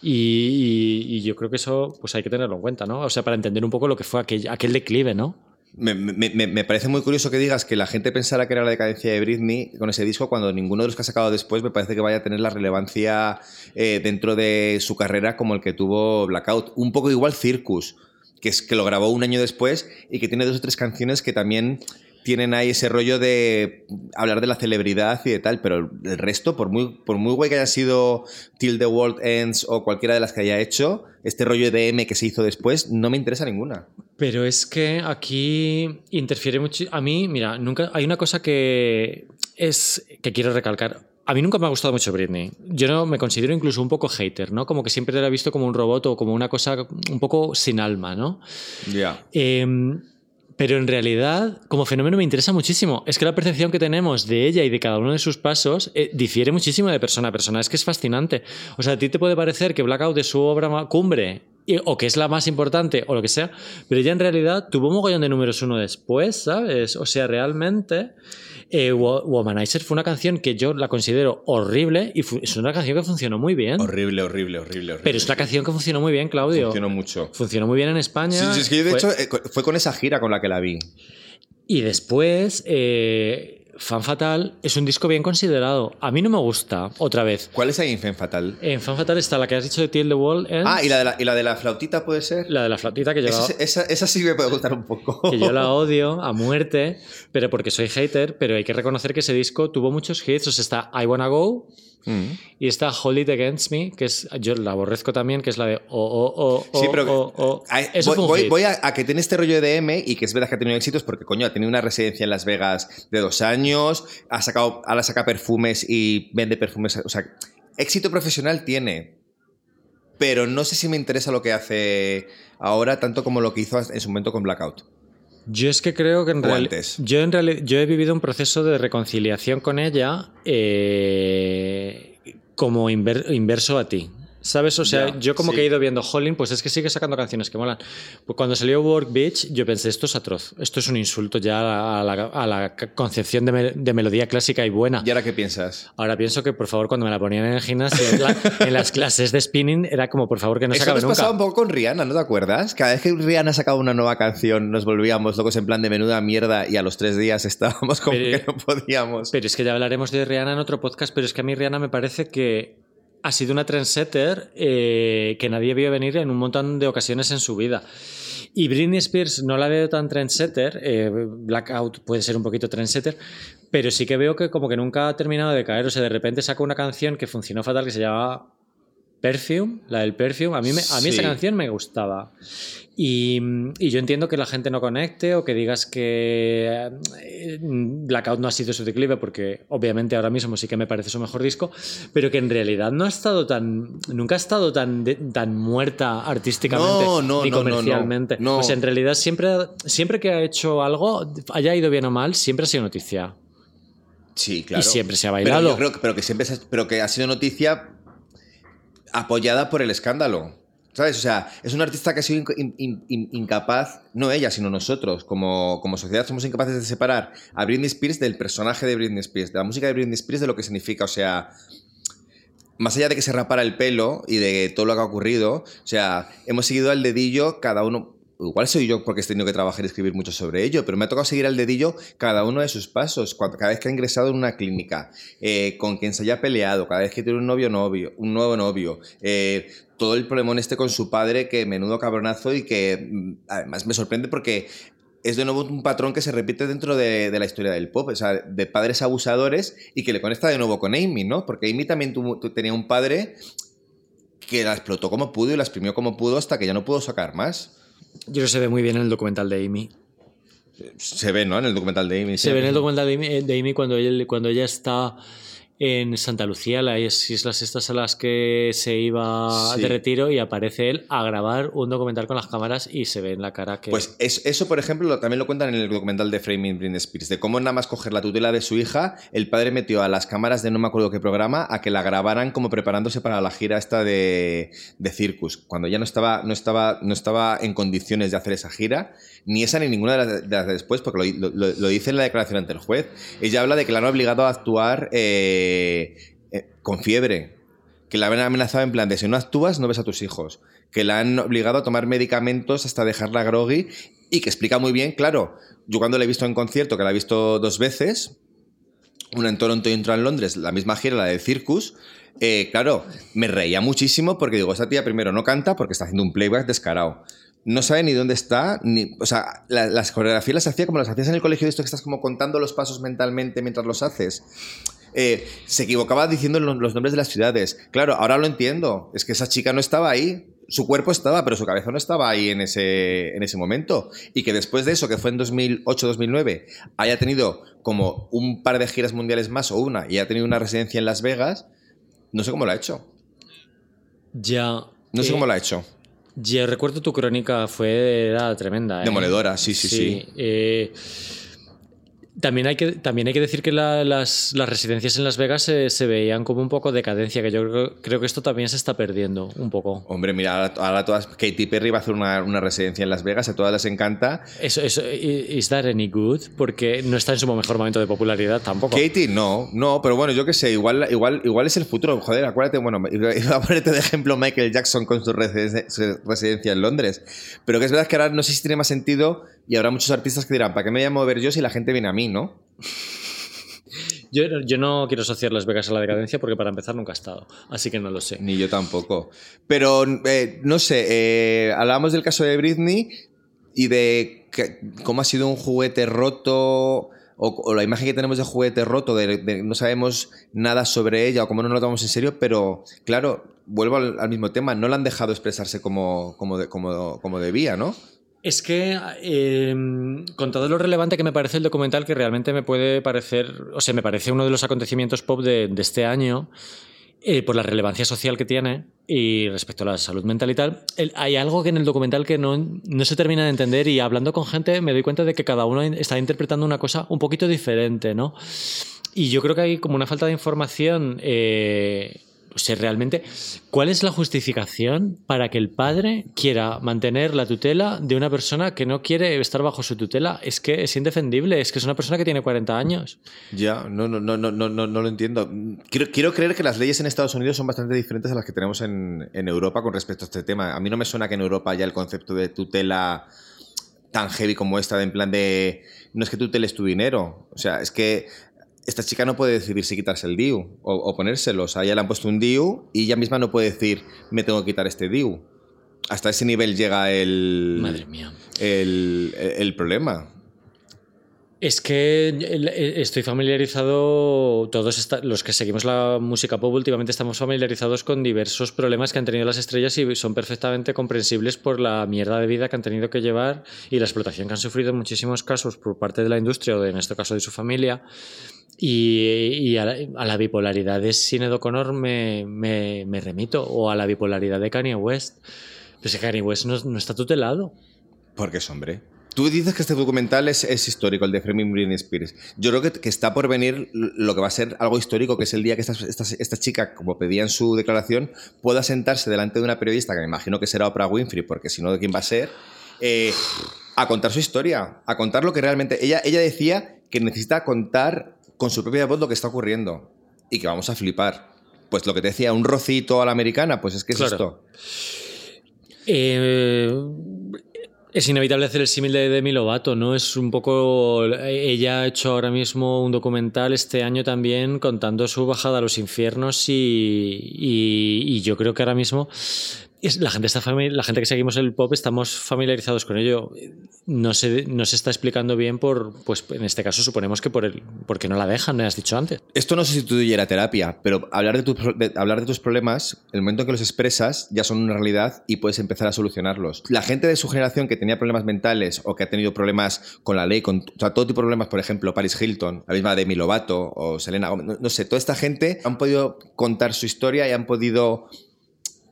Y, yo creo que eso pues hay que tenerlo en cuenta, ¿no? O sea, para entender un poco lo que fue aquel, aquel declive, ¿no?
Me, me, parece muy curioso que digas que la gente pensara que era la decadencia de Britney con ese disco cuando ninguno de los que ha sacado después me parece que vaya a tener la relevancia eh, dentro de su carrera como el que tuvo Blackout. Un poco igual Circus, que es que lo grabó un año después y que tiene dos o tres canciones que también tienen ahí ese rollo de hablar de la celebridad y de tal, pero el resto, por muy, por muy guay que haya sido Till the World Ends o cualquiera de las que haya hecho, este rollo de M que se hizo después, no me interesa ninguna.
Pero es que aquí interfiere mucho. A mí, mira, nunca hay una cosa que es que quiero recalcar. A mí nunca me ha gustado mucho Britney. Yo no me considero incluso un poco hater, ¿no? Como que siempre la he visto como un robot o como una cosa un poco sin alma, ¿no?
Ya.
Em, pero en realidad, como fenómeno me interesa muchísimo. Es que la percepción que tenemos de ella y de cada uno de sus pasos eh, difiere muchísimo de persona a persona. Es que es fascinante. O sea, a ti te puede parecer que Blackout es su obra cumbre o que es la más importante o lo que sea, pero ella en realidad tuvo un mogollón de números uno después, ¿sabes? O sea, realmente eh, Womanizer fue una canción que yo la considero horrible y es una canción que funcionó muy bien.
Horrible, horrible, horrible,
Pero es una canción que funcionó muy bien, Claudio.
Funcionó mucho.
Funcionó muy bien en España.
Sí, sí es que yo de hecho eh, fue con esa gira con la que la vi.
Y después, eh, Fan Fatal es un disco bien considerado. A mí no me gusta, otra vez.
¿Cuál es ahí en Fan Fatal?
En Fan Fatal está la que has dicho de Till the Wall.
Ah, ¿y la, de la, ¿y la de la flautita puede ser?
La de la flautita que yo...
Esa, esa, sí me puede gustar un poco.
Que yo la odio a muerte, pero porque soy hater, pero hay que reconocer que ese disco tuvo muchos hits. O sea, está I Wanna Go, Mm. Y está Hold It Against Me, que es, yo la aborrezco también, que es la de o, o, o,
Sí, pero voy, a, que tiene este rollo de M y que es verdad que ha tenido éxitos porque, coño, ha tenido una residencia en Las Vegas de dos años, ha sacado, ahora saca perfumes y vende perfumes. O sea, éxito profesional tiene, pero no sé si me interesa lo que hace ahora tanto como lo que hizo en su momento con Blackout.
Yo es que creo que en realidad. Yo, en realidad yo he vivido un proceso de reconciliación con ella eh, como inverso a ti. ¿Sabes? O sea, yo como que he ido viendo Holling, pues es que sigue sacando canciones que molan. Pues cuando salió Work Beach, yo pensé, esto es atroz. Esto es un insulto ya a la, concepción de, melodía clásica y buena.
¿Y ahora qué piensas?
Ahora pienso que, por favor, cuando me la ponían en el gimnasio, en, las clases de spinning, era como, por favor, que no se acabe nunca.
Eso pasaba un poco con Rihanna, ¿no te acuerdas? Cada vez que Rihanna sacaba una nueva canción, nos volvíamos locos en plan de menuda mierda y a los tres días estábamos como que no podíamos.
Pero es que ya hablaremos de Rihanna en otro podcast, pero es que a mí Rihanna me parece que ha sido una trendsetter eh, que nadie vio venir en un montón de ocasiones en su vida. Y Britney Spears no la veo tan trendsetter, eh, Blackout puede ser un poquito trendsetter, pero sí que veo que como que nunca ha terminado de caer. O sea, de repente saca una canción que funcionó fatal que se llama Perfume, la del Perfume. A mí, a mí esa canción me gustaba. Y, yo entiendo que la gente no conecte o que digas que eh, Blackout no ha sido su declive, porque obviamente ahora mismo sí que me parece su mejor disco, pero que en realidad no ha estado tan. nunca ha estado tan, tan muerta artísticamente ni comercialmente. No, pues en realidad siempre, siempre que ha hecho algo, haya ido bien o mal, siempre ha sido noticia.
Sí, claro.
Y siempre se ha bailado.
Pero yo creo que, pero que siempre pero que ha sido noticia apoyada por el escándalo. ¿Sabes? O sea, es un artista que ha sido incapaz, no ella, sino nosotros, como, como sociedad, somos incapaces de separar a Britney Spears del personaje de Britney Spears, de la música de Britney Spears, de lo que significa. O sea, más allá de que se rapara el pelo y de todo lo que ha ocurrido, o sea, hemos seguido al dedillo cada uno igual soy yo porque he tenido que trabajar y escribir mucho sobre ello, pero me ha tocado seguir al dedillo cada uno de sus pasos. cada vez que ha ingresado en una clínica, eh, con quien se haya peleado, cada vez que tiene un novio novio, un nuevo novio, eh, todo el problemón este con su padre, que menudo cabronazo y que mm, además me sorprende porque es de nuevo un patrón que se repite dentro de, la historia del pop, o sea, de padres abusadores y que le conecta de nuevo con Amy, ¿no? Porque Amy también tenía un padre que la explotó como pudo y la exprimió como pudo hasta que ya no pudo sacar más.
Yo creo que se ve muy bien en el documental de Amy.
Se ve, ¿no? En el documental de Amy.
Se ve en el documental de Amy, de Amy cuando, ella, cuando ella está en Santa Lucía, las islas estas a las que se iba de retiro y aparece él a grabar un documental con las cámaras y se ve en la cara que...
Pues eso, por ejemplo, también lo cuentan en el documental de Framing Britney Spears, de cómo nada más coger la tutela de su hija, el padre metió a las cámaras de no me acuerdo qué programa a que la grabaran como preparándose para la gira esta de, de Circus, cuando ya no estaba, no, estaba, no estaba en condiciones de hacer esa gira, ni esa ni ninguna de las de, después, porque lo, dice en la declaración ante el juez. Ella habla de que la han obligado a actuar... Eh, eh, con fiebre, que la han amenazado en plan de si no actúas no ves a tus hijos, que la han obligado a tomar medicamentos hasta dejarla groggy y que explica muy bien, claro, yo cuando la he visto en concierto, que la he visto dos veces, una en Toronto y otra en Londres, la misma gira, la del Circus, eh, claro, me reía muchísimo porque digo, esta tía primero no canta porque está haciendo un playback descarado. No sabe ni dónde está, ni. O sea, las coreografías las hacía como las hacías en el colegio, de esto que estás como contando los pasos mentalmente mientras los haces. Eh, se equivocaba diciendo los, nombres de las ciudades. Claro, ahora lo entiendo. Es que esa chica no estaba ahí. Su cuerpo estaba, pero su cabeza no estaba ahí en ese, en ese momento. Y que después de eso, que fue en 2008-2009, haya tenido como un par de giras mundiales más o una y haya tenido una residencia en Las Vegas, no sé cómo lo ha hecho.
Ya.
No sé cómo lo ha hecho.
Ya recuerdo tu crónica, fue era tremenda. ¿eh?
Demoledora, sí, sí, sí. sí.
Eh, también hay que, también hay que decir que las, las, residencias en Las Vegas se, veían como un poco decadencia, que yo creo, creo, que esto también se está perdiendo un poco.
Hombre, mira, ahora, todas. Katy Perry va a hacer una, una, residencia en Las Vegas, a todas les encanta.
Eso, eso, ¿Is that any good? Porque no está en su mejor momento de popularidad tampoco.
Katy, no, no, pero bueno, yo qué sé, igual, igual, igual es el futuro. Joder, acuérdate, bueno, iba a ponerte de ejemplo Michael Jackson con su residencia en Londres. Pero que es verdad que ahora no sé si tiene más sentido y habrá muchos artistas que dirán, ¿para qué me voy a mover yo si la gente viene a mí, no?
Yo, yo, no quiero asociar Las Vegas a la decadencia porque para empezar nunca he estado, así que no lo sé.
Ni yo tampoco. Pero, eh, no sé, eh, hablábamos del caso de Britney y de cómo ha sido un juguete roto o, la imagen que tenemos de juguete roto, de, no sabemos nada sobre ella o cómo no lo tomamos en serio, pero claro, vuelvo al, mismo tema, no la han dejado expresarse como, como, como, como debía, ¿no?
Es que, em, con todo lo relevante que me parece el documental, que realmente me puede parecer, o sea, me parece uno de los acontecimientos pop de, este año, eh, por la relevancia social que tiene y respecto a la salud mental y tal, hay algo que en el documental que no, no, se termina de entender y hablando con gente me doy cuenta de que cada uno está interpretando una cosa un poquito diferente, ¿no? Y yo creo que hay como una falta de información. Eh, o sea, realmente, ¿cuál es la justificación para que el padre quiera mantener la tutela de una persona que no quiere estar bajo su tutela? Es que es indefendible, es que es una persona que tiene 40 años.
Ya, no, no, no, no, no, no, lo entiendo. Quiero, creer que las leyes en Estados Unidos son bastante diferentes a las que tenemos en, Europa con respecto a este tema. A mí no me suena que en Europa haya el concepto de tutela tan heavy como esta, en plan de no es que tuteles tu dinero. O sea, es que esta chica no puede decidir si quitarse el DIU o, ponérselo. O sea, ella le han puesto un DIU y ella misma no puede decir, me tengo que quitar este DIU. Hasta ese nivel llega el.
Madre mía.
El, el problema.
Es que estoy familiarizado, todos los que seguimos la música pop últimamente estamos familiarizados con diversos problemas que han tenido las estrellas y son perfectamente comprensibles por la mierda de vida que han tenido que llevar y la explotación que han sufrido en muchísimos casos por parte de la industria o en este caso de su familia. Y, a, la, bipolaridad de Sinead O'Connor me, me, remito, o a la bipolaridad de Kanye West. Pues que Kanye West no, está tutelado.
Porque es hombre. Tú dices que este documental es, histórico, el de Framing Britney Spears. Yo creo que, está por venir lo que va a ser algo histórico, que es el día que esta, esta, chica, como pedía en su declaración, pueda sentarse delante de una periodista, que me imagino que será Oprah Winfrey, porque si no, ¿de quién va a ser? Eh, a contar su historia, a contar lo que realmente... Ella, ella decía que necesita contar con su propia voz lo que está ocurriendo y que vamos a flipar. Pues lo que te decía, un rocito a la americana, pues es que es esto.
Eh, Es inevitable hacer el símil de Demi Lovato, ¿no? Es un poco. Ella ha hecho ahora mismo un documental este año también contando su bajada a los infiernos y, y yo creo que ahora mismo la gente está la gente que seguimos el pop estamos familiarizados con ello. No se, no se está explicando bien por, pues en este caso suponemos que por el, porque no la dejan, me has dicho antes.
Esto no sustituye la terapia, pero hablar de, hablar de tus problemas, el momento en que los expresas, ya son una realidad y puedes empezar a solucionarlos. La gente de su generación que tenía problemas mentales o que ha tenido problemas con la ley, con todo tipo de problemas, por ejemplo, Paris Hilton, la misma Demi Lovato o Selena Gomez, no sé, toda esta gente han podido contar su historia y han podido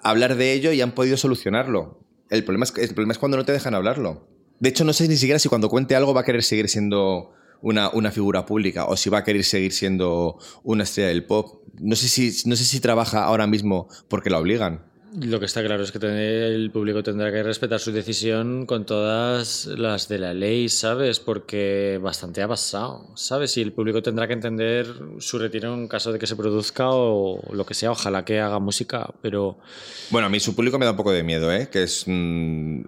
hablar de ello y han podido solucionarlo. El problema, es, el problema es cuando no te dejan hablarlo. De hecho, no sé ni siquiera si cuando cuente algo va a querer seguir siendo una, una, figura pública o si va a querer seguir siendo una estrella del pop. No sé si, no sé si trabaja ahora mismo porque la obligan.
Lo que está claro es que el público tendrá que respetar su decisión con todas las de la ley, ¿sabes? Porque bastante ha pasado, ¿sabes? Y el público tendrá que entender su retiro en caso de que se produzca o lo que sea. Ojalá que haga música, pero...
Bueno, a mí su público me da un poco de miedo, ¿eh? Que es... Mm,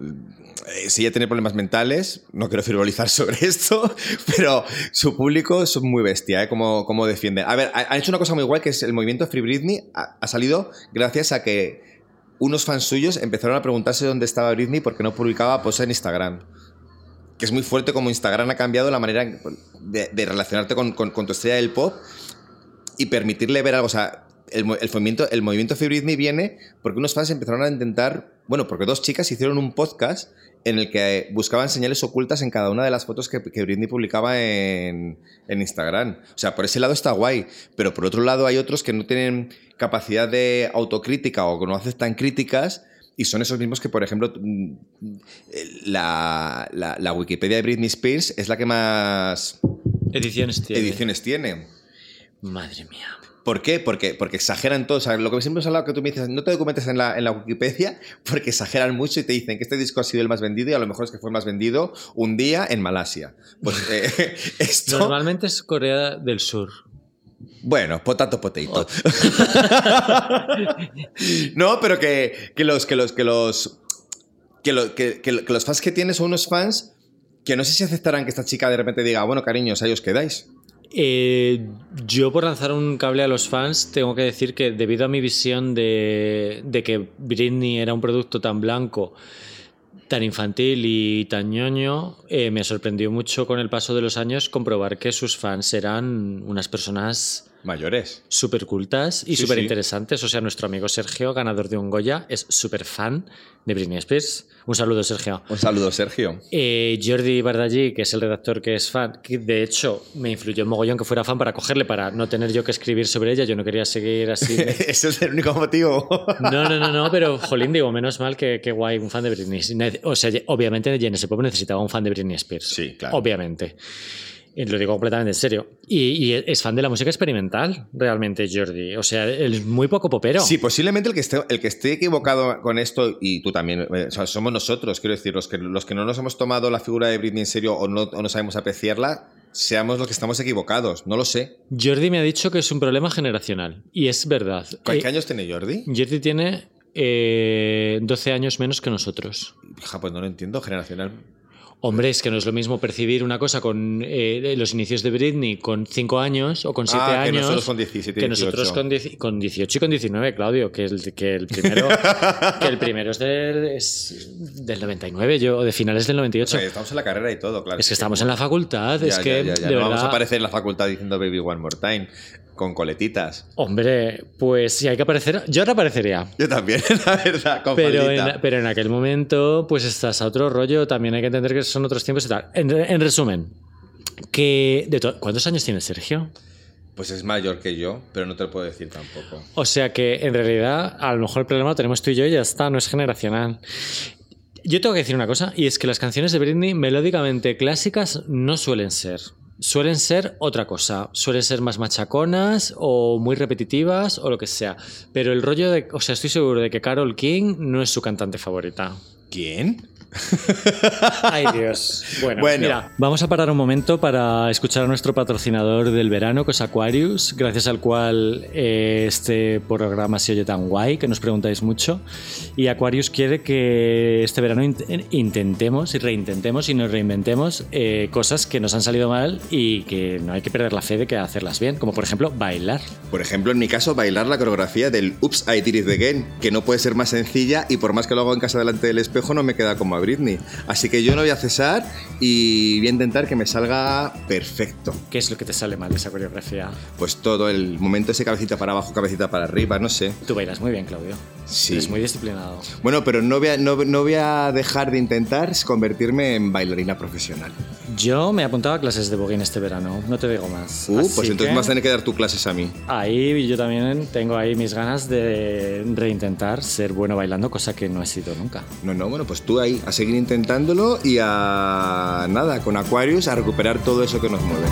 si ella tiene problemas mentales, no quiero frivolizar sobre esto, pero su público es muy bestia, ¿eh? Como, como defienden. A ver, han hecho una cosa muy guay que es el movimiento Free Britney ha salido gracias a que unos fans suyos empezaron a preguntarse dónde estaba Britney porque no publicaba posts en Instagram. Que es muy fuerte como Instagram ha cambiado la manera de, relacionarte con, tu estrella del pop y permitirle ver algo. O sea, el, movimiento, el movimiento Britney viene porque unos fans empezaron a intentar, bueno, porque dos chicas hicieron un podcast en el que buscaban señales ocultas en cada una de las fotos que, Britney publicaba en, Instagram. O sea, por ese lado está guay, pero por otro lado hay otros que no tienen capacidad de autocrítica o que no aceptan críticas y son esos mismos que, por ejemplo, mm, la, la Wikipedia de Britney Spears es la que más
ediciones tiene.
Ediciones tiene.
Madre mía.
¿Por qué? Porque, porque exageran todo. O sea, lo que siempre hemos hablado que tú me dices, no te documentes en la, en la Wikipedia porque exageran mucho y te dicen que este disco ha sido el más vendido y a lo mejor es que fue el más vendido un día en Malasia. Pues eh, esto...
Normalmente es Corea del Sur.
Bueno, potato potato. no, pero que, que, los que los que los que, que, que, los fans que tienes son unos fans que no sé si aceptarán que esta chica de repente diga, bueno, cariños, ahí os quedáis.
Eh, yo por lanzar un cable a los fans tengo que decir que debido a mi visión de, que Britney era un producto tan blanco, tan infantil y tan ñoño, eh, me sorprendió mucho con el paso de los años comprobar que sus fans eran unas personas
mayores.
Súper cultas y súper interesantes. O sea, nuestro amigo Sergio, ganador de un Goya, es súper fan de Britney Spears. Un saludo, Sergio.
Un saludo, Sergio.
Eh, Jordi Bardagí, que es el redactor que es fan, que de hecho me influyó en mogollón que fuera fan para cogerle, para no tener yo que escribir sobre ella. Yo no quería seguir así.
Ese es el único motivo.
no, no, no, no, pero jolín, digo, menos mal que, guay, un fan de Britney. O sea, obviamente ese Pop necesitaba un fan de Britney Spears.
Sí, claro.
Obviamente. Lo digo completamente en serio. Y, es fan de la música experimental, realmente, Jordi. O sea, es muy poco popero.
Sí, posiblemente el que esté, el que esté equivocado con esto, y tú también, eh, o sea, somos nosotros, quiero decir, los que, los que no nos hemos tomado la figura de Britney en serio o no, o no sabemos apreciarla, seamos los que estamos equivocados, no lo sé.
Jordi me ha dicho que es un problema generacional, y es verdad.
¿Qué eh, años tiene Jordi?
Jordi tiene eh, 12 años menos que nosotros.
Hija, pues no lo entiendo, generacional.
Hombre, es que no es lo mismo percibir una cosa con eh, los inicios de Britney con 5 años o con 7
ah,
años.
Que nosotros con 17
Que nosotros con, 18 y con 19, Claudio, que el, que el primero, que el primero es, del 99, yo, de finales del 98.
estamos en la carrera y todo, claro.
Es que estamos en la facultad, es que.
no vamos a aparecer en la facultad diciendo Baby One More Time con coletitas.
Hombre, pues si hay que aparecer, yo ahora aparecería.
Yo también, la verdad, con
pero en, pero en aquel momento, pues estás a otro rollo, también hay que entender que son otros tiempos y tal. En, resumen, que de ¿cuántos años tiene Sergio?
Pues es mayor que yo, pero no te lo puedo decir tampoco.
O sea que en realidad a lo mejor el problema lo tenemos tú y yo y ya está, no es generacional. Yo tengo que decir una cosa, y es que las canciones de Britney melódicamente clásicas no suelen ser suelen ser otra cosa. Suelen ser más machaconas o muy repetitivas o lo que sea. Pero el rollo de. O sea, estoy seguro de que Carol King no es su cantante favorita.
¿Quién?
Ay, Dios. Bueno, mira, vamos a parar un momento para escuchar a nuestro patrocinador del verano, que es Aquarius, gracias al cual eh, este programa se oye tan guay, que nos preguntáis mucho. Y Aquarius quiere que este verano intentemos y reintentemos y nos reinventemos eh, cosas que nos han salido mal y que no hay que perder la fe de que hacerlas bien, como por ejemplo bailar.
Por ejemplo, en mi caso, bailar la coreografía del Oops, I Did It Again, que no puede ser más sencilla y por más que lo hago en casa delante del espejo no me queda como Britney. Así que yo no voy a cesar y voy a intentar que me salga perfecto.
¿Qué es lo que te sale mal de esa coreografía?
Pues todo, el momento ese cabecita para abajo, cabecita para arriba, no sé.
Tú bailas muy bien, Claudio. Sí. Eres muy disciplinado.
Bueno, pero no voy, a, no, voy a dejar de intentar convertirme en bailarina profesional.
Yo me he apuntado a clases de voguing este verano, no te digo más.
Uh, pues entonces vas a tener que dar tus clases a mí.
Ahí yo también tengo ahí mis ganas de reintentar ser bueno bailando, cosa que no he sido nunca.
No, no, bueno, pues tú ahí a seguir intentándolo y a nada, con Aquarius a recuperar todo eso que nos mueve.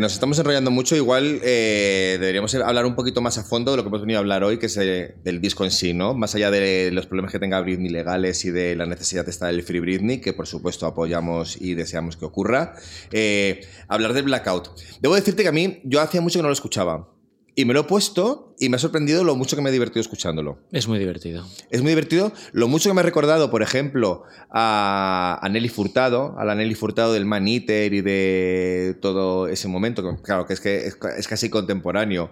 Nos estamos enrollando mucho, igual eh, deberíamos hablar un poquito más a fondo de lo que hemos venido a hablar hoy, que es eh, del disco en sí, ¿no? Más allá de los problemas que tenga Britney legales y de la necesidad de estar el Free Britney, que por supuesto apoyamos y deseamos que ocurra, eh, hablar del Blackout. Debo decirte que a mí, yo hacía mucho que no lo escuchaba. Y me lo he puesto y me ha sorprendido lo mucho que me he divertido escuchándolo.
Es muy divertido.
Es muy divertido. Lo mucho que me ha recordado, por ejemplo, a, Nelly Furtado, a la Nelly Furtado del Man Eater y de todo ese momento, claro, que es, que es, casi contemporáneo.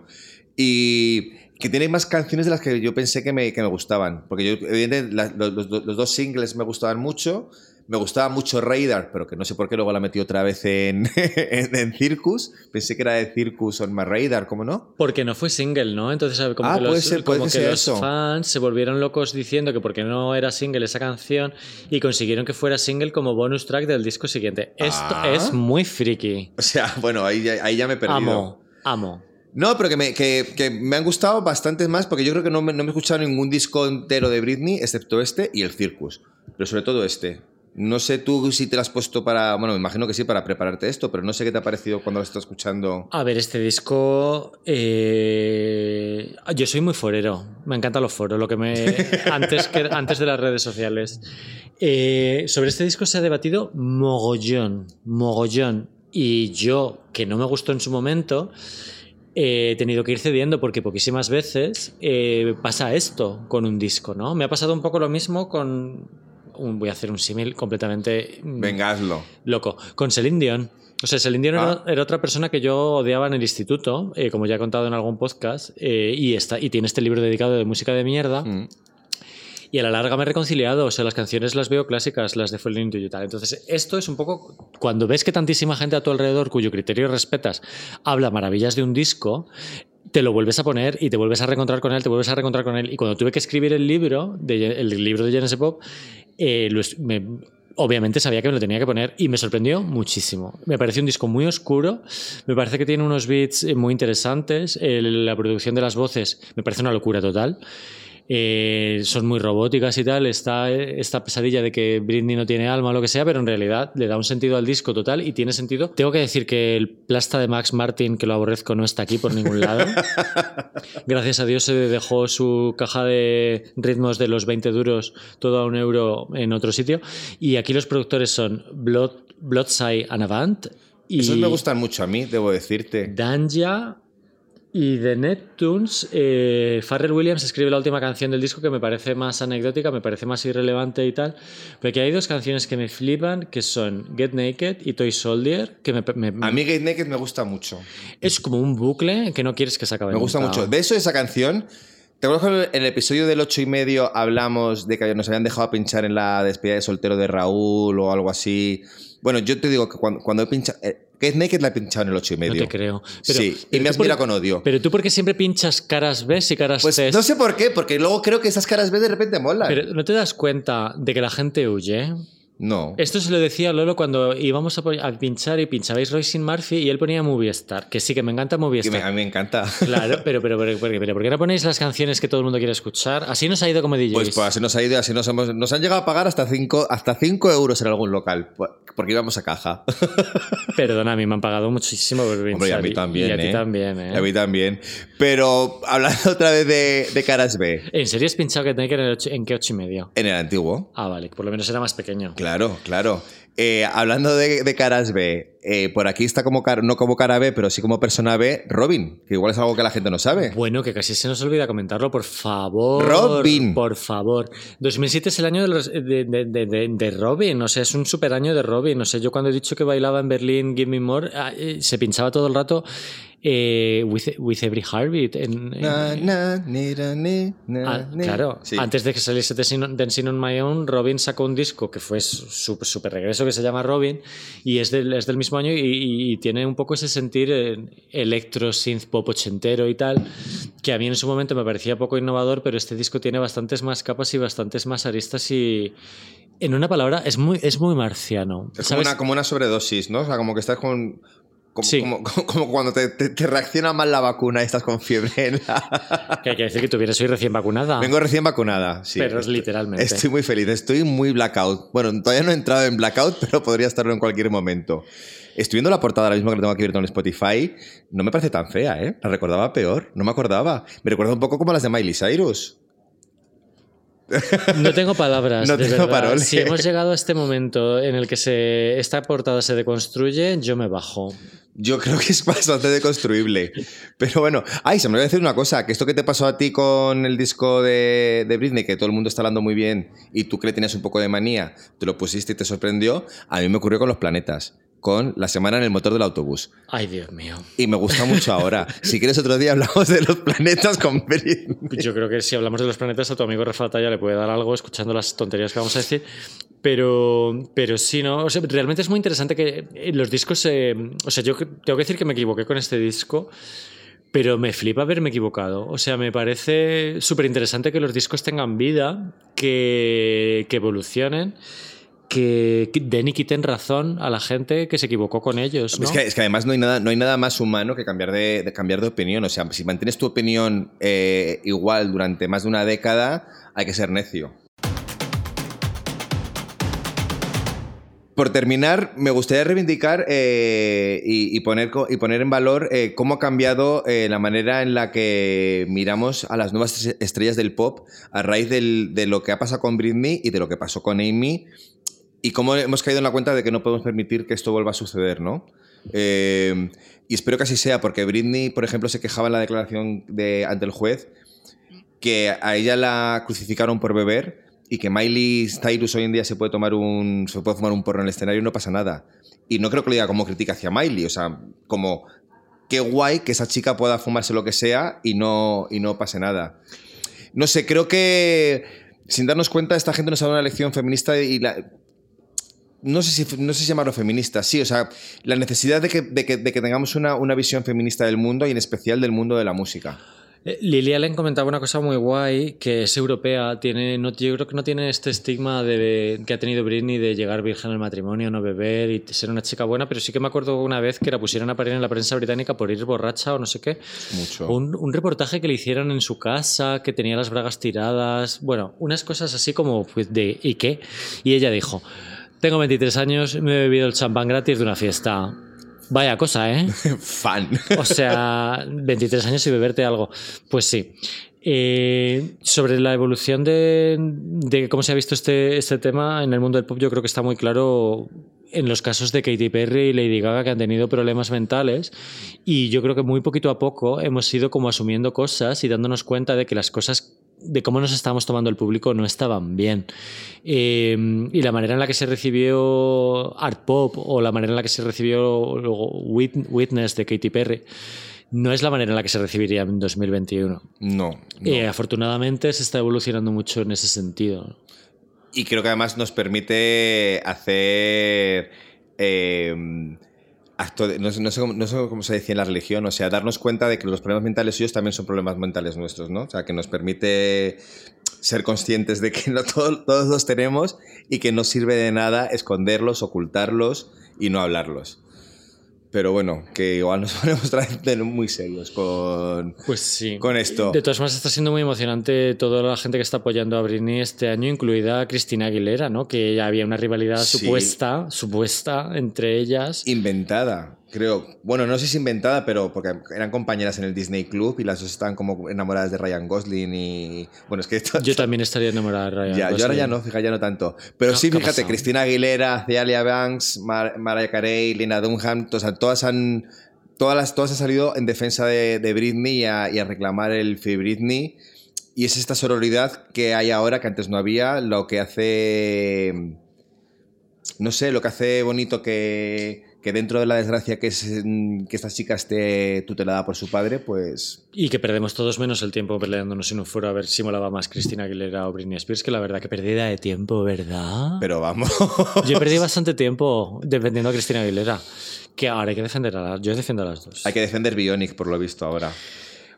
Y que tiene más canciones de las que yo pensé que me, que me gustaban. Porque yo, evidentemente, los, los dos singles me gustaban mucho me gustaba mucho Radar, pero que no sé por qué luego la metí otra vez en, en, Circus. Pensé que era de Circus o más Radar, ¿cómo no?
Porque no fue single, ¿no? Entonces, como ah, que, los, como que los fans se volvieron locos diciendo que porque no era single esa canción y consiguieron que fuera single como bonus track del disco siguiente. Esto ah. es muy friki.
O sea, bueno, ahí, ahí ya me he perdido.
Amo, amo.
No, pero que me, que, que me, han gustado bastantes más porque yo creo que no me, no me he escuchado ningún disco entero de Britney excepto este y el Circus. Pero sobre todo este. No sé tú si te lo has puesto para. Bueno, me imagino que sí, para prepararte esto, pero no sé qué te ha parecido cuando lo estás escuchando.
A ver, este disco. Eh, yo soy muy forero. Me encantan los foros, lo que me. antes, que... antes de las redes sociales. Eh, sobre este disco se ha debatido mogollón. Mogollón. Y yo, que no me gustó en su momento he tenido que ir cediendo porque poquísimas veces eh, pasa esto con un disco, ¿no? Me ha pasado un poco lo mismo con voy a hacer un símil completamente...
Mm, Venga,
Loco. Con Celine Dion. O sea, Celine Dion era, ah. otra persona que yo odiaba en el instituto, eh, como ya he contado en algún podcast, eh, y, está, y tiene este libro dedicado de música de mierda. Mm. Y a la larga me he reconciliado, o sea, las canciones las veo clásicas, las de Falling You tal. Entonces, esto es un poco, cuando ves que tantísima gente a tu alrededor, cuyo criterio respetas, habla maravillas de un disco, te lo vuelves a poner y te vuelves a reencontrar con él, te vuelves a reencontrar con él. Y cuando tuve que escribir el libro, de, el libro de Genesis Pop, eh, obviamente sabía que me lo tenía que poner y me sorprendió muchísimo. Me pareció un disco muy oscuro, me parece que tiene unos beats eh, muy interesantes, la producción de las voces me parece una locura total. Eh, son muy robóticas y tal, está esta pesadilla de que Britney no tiene alma o lo que sea, pero en realidad le da un sentido al disco total y tiene sentido. Tengo que decir que el plasta de Max Martin, que lo aborrezco, no está aquí por ningún lado. Gracias a Dios se dejó su caja de ritmos de los 20 duros todo a un euro en otro sitio. Y aquí los productores son Blood, Bloodside and Avant. Y
Esos me gustan mucho a mí, debo decirte.
Danja, y de Neptunes, eh, Farrell Williams escribe la última canción del disco que me parece más anecdótica, me parece más irrelevante y tal. Porque hay dos canciones que me flipan, que son Get Naked y Toy Soldier. Que me,
a mí Get Naked me gusta mucho.
Es como un bucle que no quieres que se acabe.
Me gusta mucho. De eso, esa canción. ¿Te acuerdas que en el episodio del 8 y medio hablamos de que nos habían dejado pinchar en la despedida de soltero de Raúl o algo así? Bueno, yo te digo que cuando, cuando he pinchado. Eh, que Naked la he pinchado en el 8 y medio.
No te creo.
sí, y me has mirado con odio.
Pero tú, ¿por qué siempre pinchas caras B y caras
pues
C?
No sé por qué, porque luego creo que esas caras B de repente molan.
Pero ¿no te das cuenta de que la gente huye?
No.
Esto se lo decía Lolo cuando íbamos a, a pinchar y pinchabais Royce Murphy y él ponía Movie Star, que sí que me encanta Movie
Que me-
Star.
a mí me encanta.
Claro, pero, pero, pero, ¿por qué no ponéis las canciones que todo el mundo quiere escuchar? Así nos ha ido como DJs.
Pues, pues así nos ha ido y así nos hemos. Nos han llegado a pagar hasta 5 hasta cinco euros en algún local. Porque íbamos a caja.
Perdona, a mí me han pagado muchísimo por pinchar.
Hombre, y a mí también.
Y a ti
¿eh?
también, ¿eh?
Y a mí también. Pero hablando otra vez de, de Caras B,
¿En serio has pinchado que tenía que en, el ocho- en qué ocho y medio?
en el antiguo.
Ah, vale, por lo menos era más pequeño.
Claro, claro. Eh, hablando de, de caras B, eh, por aquí está como cara- no como cara B, pero sí como persona B, Robin, que igual es algo que la gente no sabe.
Bueno, que casi se nos olvida comentarlo, por favor.
Robin.
Por favor. 2007 es el año de, los- de, Robin, o sea, es un super año de Robin. O sea, yo cuando he dicho que bailaba en Berlín Give Me More, ah, eh, se pinchaba todo el rato eh, with, with Every Heartbeat. En, en-
Na, na, ni, ra, ni, na,
Ah,
ni.
claro,
Sí.
antes de que saliese Dancing on My Own, Robin sacó un disco que fue su super regreso que se llama Robin y es del, es del mismo año y, y- y tiene un poco ese sentir eh, electro, synth pop ochentero y tal, que a mí en su momento me parecía poco innovador, pero este disco tiene bastantes más capas y bastantes más aristas y en una palabra es muy, es muy marciano.
Es como una, como una sobredosis, ¿no? O sea, como que estás con. Como,
Sí.
como, como- como cuando te, te- te reacciona mal la vacuna y estás con fiebre. en la-
Que hay que decir que tuviera, soy recién vacunada.
Vengo recién vacunada, sí.
Pero es literalmente.
Estoy muy feliz, estoy muy blackout. Bueno, todavía no he entrado en blackout, pero podría estarlo en cualquier momento. Estoy viendo la portada ahora mismo que la tengo aquí abierta en Spotify. No me parece tan fea, ¿eh? La recordaba peor, no me acordaba. Me recuerda un poco como las de Miley Cyrus.
No tengo palabras.
No
de
tengo
verdad. Si hemos llegado a este momento en el que se, esta portada se deconstruye, yo me bajo.
Yo creo que es bastante deconstruible. Pero bueno, ay, se me olvidó decir una cosa, que esto que te pasó a ti con el disco de, de Britney, que todo el mundo está hablando muy bien y tú que le tenías un poco de manía, te lo pusiste y te sorprendió, a mí me ocurrió con los planetas, con la semana en el motor del autobús.
Ay, Dios mío.
Y me gusta mucho ahora. Si quieres otro día hablamos de los planetas con.
Yo creo que si hablamos de los planetas, a tu amigo Rafa ya le puede dar algo escuchando las tonterías que vamos a decir. Pero, pero sí, ¿no? O sea, realmente es muy interesante que eh, los discos. eh, o sea, yo tengo que decir que me equivoqué con este disco. Pero me flipa haberme equivocado. O sea, me parece súper interesante que los discos tengan vida, que, que evolucionen, que, den y quiten razón a la gente que se equivocó con ellos. ¿no?
Es, que, es que además no hay, nada, no hay nada más humano que cambiar de, de cambiar de opinión. O sea, si mantienes tu opinión eh, igual durante más de una década, hay que ser necio. Por terminar, me gustaría reivindicar eh, y, y poner, y poner en valor eh, cómo ha cambiado eh, la manera en la que miramos a las nuevas es- estrellas del pop a raíz del- de lo que ha pasado con Britney y de lo que pasó con Amy y cómo hemos caído en la cuenta de que no podemos permitir que esto vuelva a suceder, ¿no? Eh, y espero que así sea, porque Britney, por ejemplo, se quejaba en la declaración de, ante el juez que a ella la crucificaron por beber y que Miley Cyrus hoy en día se puede tomar un se puede fumar un porro en el escenario y no pasa nada. Y no creo que lo diga como crítica hacia Miley, o sea, como qué guay que esa chica pueda fumarse lo que sea y no, y no pase nada. No sé, creo que sin darnos cuenta esta gente nos ha dado una lección feminista y la, no sé, si, no sé si llamarlo feminista, sí, o sea, la necesidad de que, de que, de que tengamos una, una visión feminista del mundo y en especial del mundo de la música.
Eh, Lily Allen comentaba una cosa muy guay, que es europea, tiene, no, yo creo que no tiene este estigma de, que ha tenido Britney de llegar virgen al matrimonio, no beber y ser una chica buena, pero sí que me acuerdo una vez que la pusieron a parir en la prensa británica por ir borracha o no sé qué.
Mucho.
Un, un reportaje que le hicieron en su casa, que tenía las bragas tiradas, bueno, unas cosas así como pues, de ¿y qué? Y ella dijo, tengo 23 años, me he bebido el champán gratis de una fiesta. Vaya cosa, ¿eh?
Fan.
O sea, 23 años y beberte algo. Pues sí. Eh, sobre la evolución de, de cómo se ha visto este, este tema en el mundo del pop, yo creo que está muy claro en los casos de Katy Perry y Lady Gaga que han tenido problemas mentales y yo creo que muy poquito a poco hemos ido como asumiendo cosas y dándonos cuenta de que las cosas de cómo nos estábamos tomando el público no estaban bien. Eh, y la manera en la que se recibió Art Pop o la manera en la que se recibió luego Wit- Witness de Katy Perry no es la manera en la que se recibiría en 2021.
No. no.
Eh, afortunadamente se está evolucionando mucho en ese sentido.
Y creo que además nos permite hacer. eh, no sé cómo se decía en la religión, o sea, darnos cuenta de que los problemas mentales suyos también son problemas mentales nuestros, ¿no? O sea, que nos permite ser conscientes de que no todos los tenemos y que no sirve de nada esconderlos, ocultarlos y no hablarlos. Pero bueno, que igual nos ponemos muy serios con,
pues sí.
con esto.
De todas formas, está siendo muy emocionante toda la gente que está apoyando a Britney este año, incluida Cristina Aguilera, ¿no? Que ya había una rivalidad supuesta, supuesta entre ellas.
Inventada creo. Bueno, no sé si inventada, pero porque eran compañeras en el Disney Club y las dos estaban como enamoradas de Ryan Gosling y. Bueno, es que.
yo también estaría enamorada de Ryan
ya, Yo ahora ya no, fíjate, ya no tanto. Pero sí, fíjate, Cristina Aguilera, Celia Banks, Mariah Carey, Lina Dunham, todas han. Todas, las, todas han salido en defensa de, Britney y a, y a, reclamar el Free Britney. Y es esta sororidad que hay ahora, que antes no había, lo que hace. No sé, lo que hace bonito que, que dentro de la desgracia que es mm, que esta chica esté tutelada por su padre, pues...
Y que perdemos todos menos el tiempo peleándonos en un foro a ver si molaba más Cristina Aguilera o Britney Spears, que la verdad que perdida de tiempo, ¿verdad?
Pero vamos...
Yo perdí bastante tiempo defendiendo a Cristina Aguilera, que ahora hay que defender a las... Yo defiendo a las dos.
Hay que defender Bionic, por lo visto, ahora.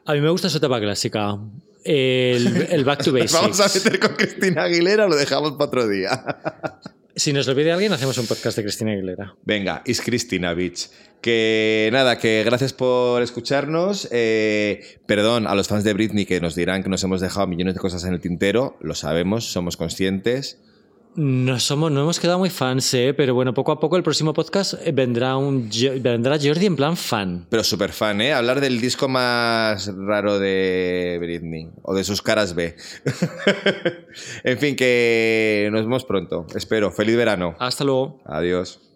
A mí me gusta su etapa clásica. El, el Back to Basics.
¿Vamos a meter con Cristina Aguilera o lo dejamos para otro día?
Si nos lo alguien, hacemos un podcast de Cristina Aguilera.
Venga, is Cristina Beach. Que nada, que gracias por escucharnos. Eh, perdón a los fans de Britney que nos dirán que nos hemos dejado millones de cosas en el tintero. Lo sabemos, somos conscientes.
No somos, no hemos quedado muy fans, ¿eh? pero bueno, poco a poco el próximo podcast eh, vendrá un vendrá Jordi en plan fan.
Pero súper fan, ¿eh? Hablar del disco más raro de Britney o de sus caras B. en fin, que nos vemos pronto. Espero. Feliz verano.
Hasta luego.
Adiós.